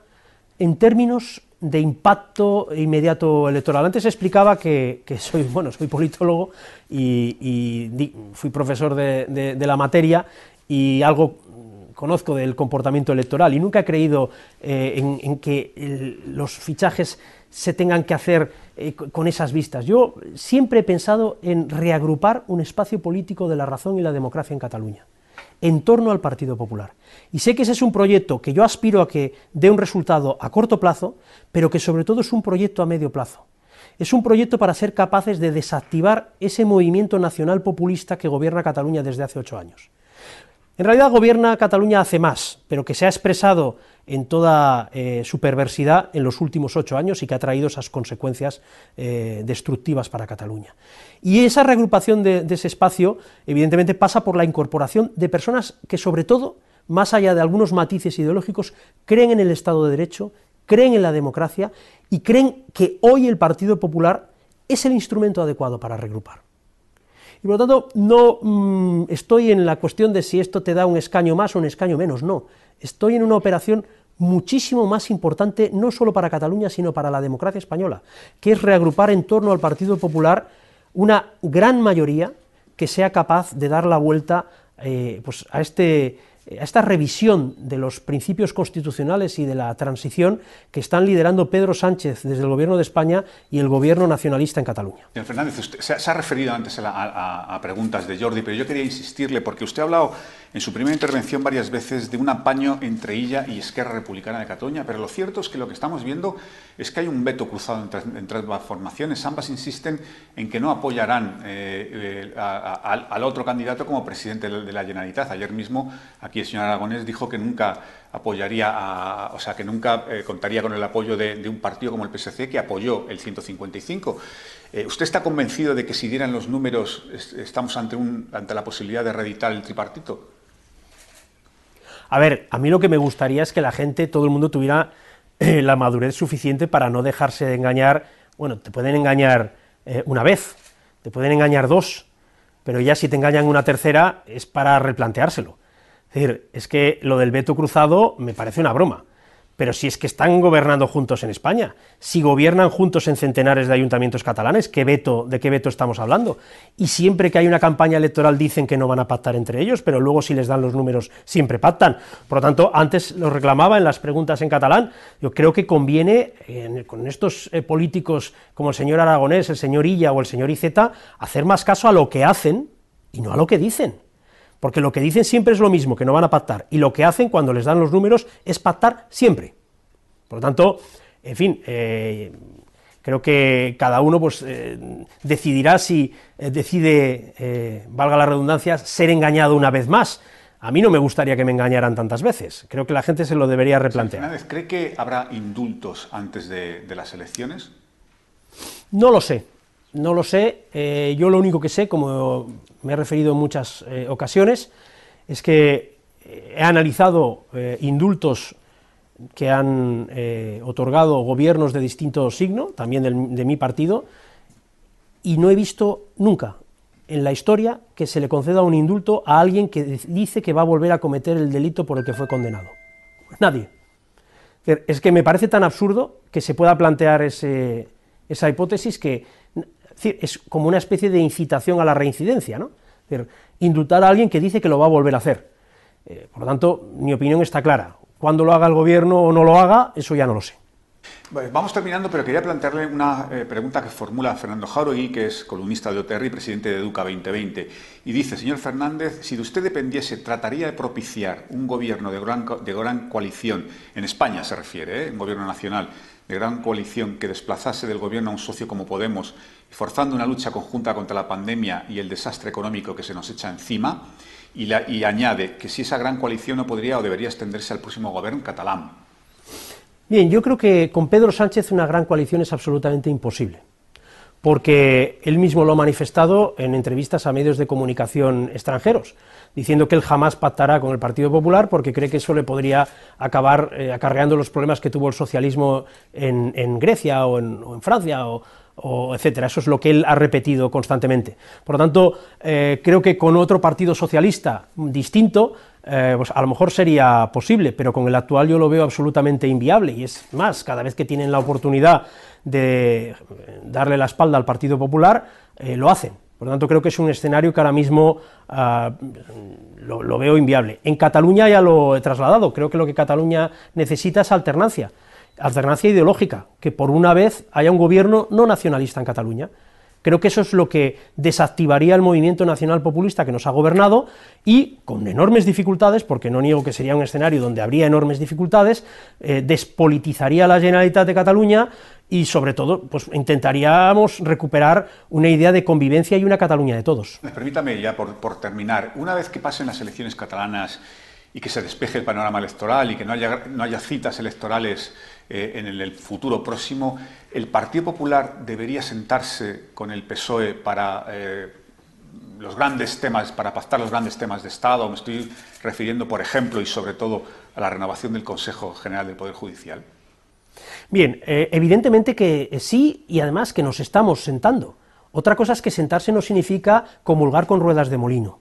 Speaker 4: en términos de impacto inmediato electoral. Antes explicaba que, soy, bueno, soy politólogo y, fui profesor de, la materia y algo conozco del comportamiento electoral y nunca he creído eh, en, que los fichajes se tengan que hacer eh, con esas vistas. Yo siempre he pensado en reagrupar un espacio político de la razón y la democracia en Cataluña, en torno al Partido Popular. Y sé que ese es un proyecto que yo aspiro a que dé un resultado a corto plazo, pero que sobre todo es un proyecto a medio plazo. Es un proyecto para ser capaces de desactivar ese movimiento nacional populista que gobierna Cataluña desde hace ocho años. En realidad gobierna Cataluña hace más, pero que se ha expresado en toda eh, su perversidad en los últimos ocho años y que ha traído esas consecuencias eh, destructivas para Cataluña. Y esa reagrupación de, ese espacio, evidentemente, pasa por la incorporación de personas que, sobre todo, más allá de algunos matices ideológicos, creen en el Estado de Derecho, creen en la democracia y creen que hoy el Partido Popular es el instrumento adecuado para regrupar. Y por lo tanto, no mm, estoy en la cuestión de si esto te da un escaño más o un escaño menos, no. Estoy en una operación muchísimo más importante, no solo para Cataluña, sino para la democracia española, que es reagrupar en torno al Partido Popular una gran mayoría que sea capaz de dar la vuelta eh, pues a este a esta revisión de los principios constitucionales y de la transición que están liderando Pedro Sánchez desde el Gobierno de España y el Gobierno nacionalista en Cataluña.
Speaker 3: Señor Fernández, usted se ha referido antes a, preguntas de Jordi, pero yo quería insistirle porque usted ha hablado en su primera intervención varias veces de un apaño entre ella y Esquerra Republicana de Cataluña, pero lo cierto es que lo que estamos viendo es que hay un veto cruzado entre, ambas formaciones. Ambas insisten en que no apoyarán eh, eh, al otro candidato como presidente de la Generalitat. Ayer mismo aquí el señor Aragonés dijo que nunca apoyaría, o sea, que nunca eh, contaría con el apoyo de, un partido como el PSC que apoyó el 155. ¿Usted está convencido de que si dieran los números estamos ante, ante la posibilidad de reeditar el tripartito?
Speaker 4: A ver, a mí lo que me gustaría es que la gente, todo el mundo tuviera eh, la madurez suficiente para no dejarse de engañar. Bueno, te pueden engañar eh, una vez, te pueden engañar dos, pero ya si te engañan una tercera es para replanteárselo. Es decir, es que lo del veto cruzado me parece una broma pero si es que están gobernando juntos en España, si gobiernan juntos en centenares de ayuntamientos catalanes, ¿qué veto, ¿de qué veto estamos hablando? Y siempre que hay una campaña electoral dicen que no van a pactar entre ellos, pero luego si les dan los números siempre pactan. Por lo tanto, antes lo reclamaba en las preguntas en catalán, yo creo que conviene con estos eh, políticos como el señor Aragonés, el señor Illa o el señor Iceta, hacer más caso a lo que hacen y no a lo que dicen porque lo que dicen siempre es lo mismo, que no van a pactar, y lo que hacen cuando les dan los números es pactar siempre. Por lo tanto, en fin, eh, creo que cada uno pues, eh, decidirá si eh, decide, valga la redundancia, ser engañado una vez más. A mí no me gustaría que me engañaran tantas veces. Creo que la gente se lo debería replantear.
Speaker 3: ¿Cree que habrá indultos antes de las elecciones?
Speaker 4: No lo sé. No lo sé, eh, yo lo único que sé, como me he referido en muchas eh, ocasiones, es que eh, he analizado indultos que han otorgado gobiernos de distinto signo, también de mi partido, y no he visto nunca en la historia que se le conceda un indulto a alguien que dice que va a volver a cometer el delito por el que fue condenado. Nadie. Es que me parece tan absurdo que se pueda plantear esa hipótesis que es como una especie de incitación a la reincidencia, ¿no? indultar a alguien que dice que lo va a volver a hacer. Eh, por lo tanto, mi opinión está clara. Cuando lo haga el gobierno o no lo haga, eso ya no lo sé.
Speaker 3: Vamos terminando, pero quería plantearle una eh, pregunta que formula Fernando Jauregui, que es columnista de OTR y presidente de Educa 2020. Y dice, señor Fernández, si de usted dependiese, ¿trataría de propiciar un gobierno de gran, coalición, en España se refiere, ¿eh? un gobierno nacional, de gran coalición que desplazase del gobierno a un socio como Podemos, forzando una lucha conjunta contra la pandemia y el desastre económico que se nos echa encima? Y añade que si esa gran coalición no podría o debería extenderse al próximo gobierno catalán.
Speaker 4: Bien, yo creo que con Pedro Sánchez una gran coalición es absolutamente imposible, porque él mismo lo ha manifestado en entrevistas a medios de comunicación extranjeros, diciendo que él jamás pactará con el Partido Popular porque cree que eso le podría acabar eh, acarreando los problemas que tuvo el socialismo en, Grecia o en, Francia o, etcétera. Eso es lo que él ha repetido constantemente. Por lo tanto, eh, creo que con otro partido socialista distinto eh, pues a lo mejor sería posible, pero con el actual yo lo veo absolutamente inviable, y es más, cada vez que tienen la oportunidad de darle la espalda al Partido Popular, eh, lo hacen. Por lo tanto, creo que es un escenario que ahora mismo ah, lo, veo inviable. En Cataluña ya lo he trasladado, creo que lo que Cataluña necesita es alternancia, alternancia ideológica, que por una vez haya un gobierno no nacionalista en Cataluña. Creo que eso es lo que desactivaría el movimiento nacional populista que nos ha gobernado y, con enormes dificultades, porque no niego que sería un escenario donde habría enormes dificultades, eh, despolitizaría la Generalitat de Cataluña y, sobre todo, pues intentaríamos recuperar una idea de convivencia y una Cataluña de todos.
Speaker 3: Permítame ya, por, por terminar, una vez que pasen las elecciones catalanas y que se despeje el panorama electoral y que no haya, no haya citas electorales eh, en el futuro próximo, ¿el Partido Popular debería sentarse con el PSOE para eh, los grandes temas, para pactar los grandes temas de Estado? Me estoy refiriendo, por ejemplo, y sobre todo a la renovación del Consejo General del Poder Judicial.
Speaker 4: Bien, eh, evidentemente que sí y además que nos estamos sentando. Otra cosa es que sentarse no significa comulgar con ruedas de molino.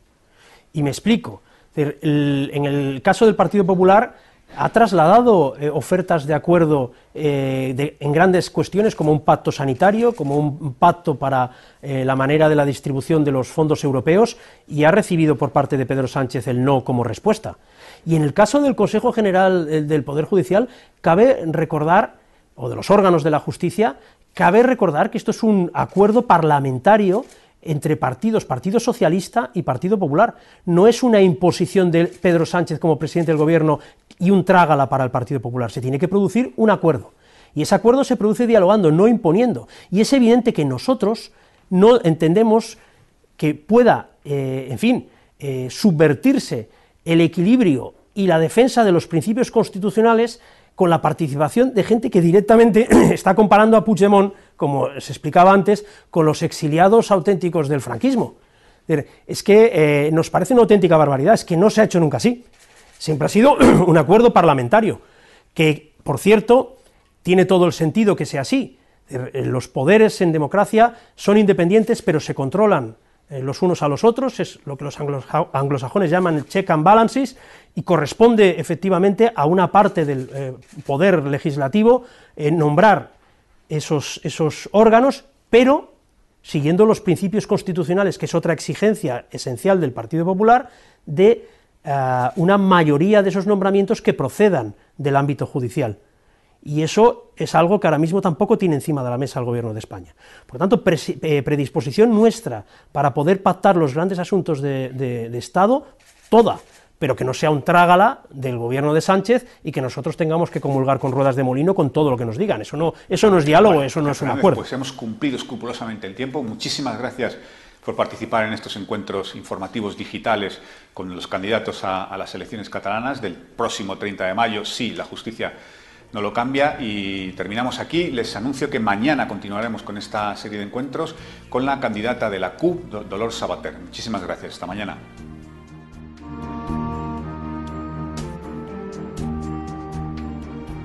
Speaker 4: Y me explico. En el caso del Partido Popular ha trasladado eh, ofertas de acuerdo eh, en grandes cuestiones como un pacto sanitario, como un pacto para eh, la manera de la distribución de los fondos europeos y ha recibido por parte de Pedro Sánchez el no como respuesta. Y en el caso del Consejo General del Poder Judicial, cabe recordar, o de los órganos de la justicia, cabe recordar que esto es un acuerdo parlamentario entre partidos, Partido Socialista y Partido Popular. No es una imposición de Pedro Sánchez como presidente del gobierno y un trágala para el Partido Popular. Se tiene que producir un acuerdo. Y ese acuerdo se produce dialogando, no imponiendo. Y es evidente que nosotros no entendemos que pueda, eh, en fin, eh, subvertirse el equilibrio y la defensa de los principios constitucionales con la participación de gente que directamente está comparando a Puigdemont, como se explicaba antes, con los exiliados auténticos del franquismo. Es que eh, nos parece una auténtica barbaridad, es que no se ha hecho nunca así. Siempre ha sido un acuerdo parlamentario, que, por cierto, tiene todo el sentido que sea así. Los poderes en democracia son independientes, pero se controlan eh, los unos a los otros, es lo que los anglosajones llaman check and balances, y corresponde efectivamente a una parte del eh, poder legislativo eh, nombrar esos, esos órganos, pero siguiendo los principios constitucionales, que es otra exigencia esencial del Partido Popular, de una mayoría de esos nombramientos que procedan del ámbito judicial y eso es algo que ahora mismo tampoco tiene encima de la mesa el Gobierno de España. Por lo tanto, eh, predisposición nuestra para poder pactar los grandes asuntos de, Estado, toda, pero que no sea un trágala del Gobierno de Sánchez y que nosotros tengamos que comulgar con ruedas de molino con todo lo que nos digan. Eso no, eso no es diálogo, eso no es un acuerdo.
Speaker 3: Pues hemos cumplido escrupulosamente el tiempo. Muchísimas gracias por participar en estos encuentros informativos digitales con los candidatos a, a las elecciones catalanas del próximo 30 de mayo. Sí, la justicia no lo cambia y terminamos aquí. Les anuncio que mañana continuaremos con esta serie de encuentros con la candidata de la CUP, Dolor Sabater. Muchísimas gracias. Hasta mañana.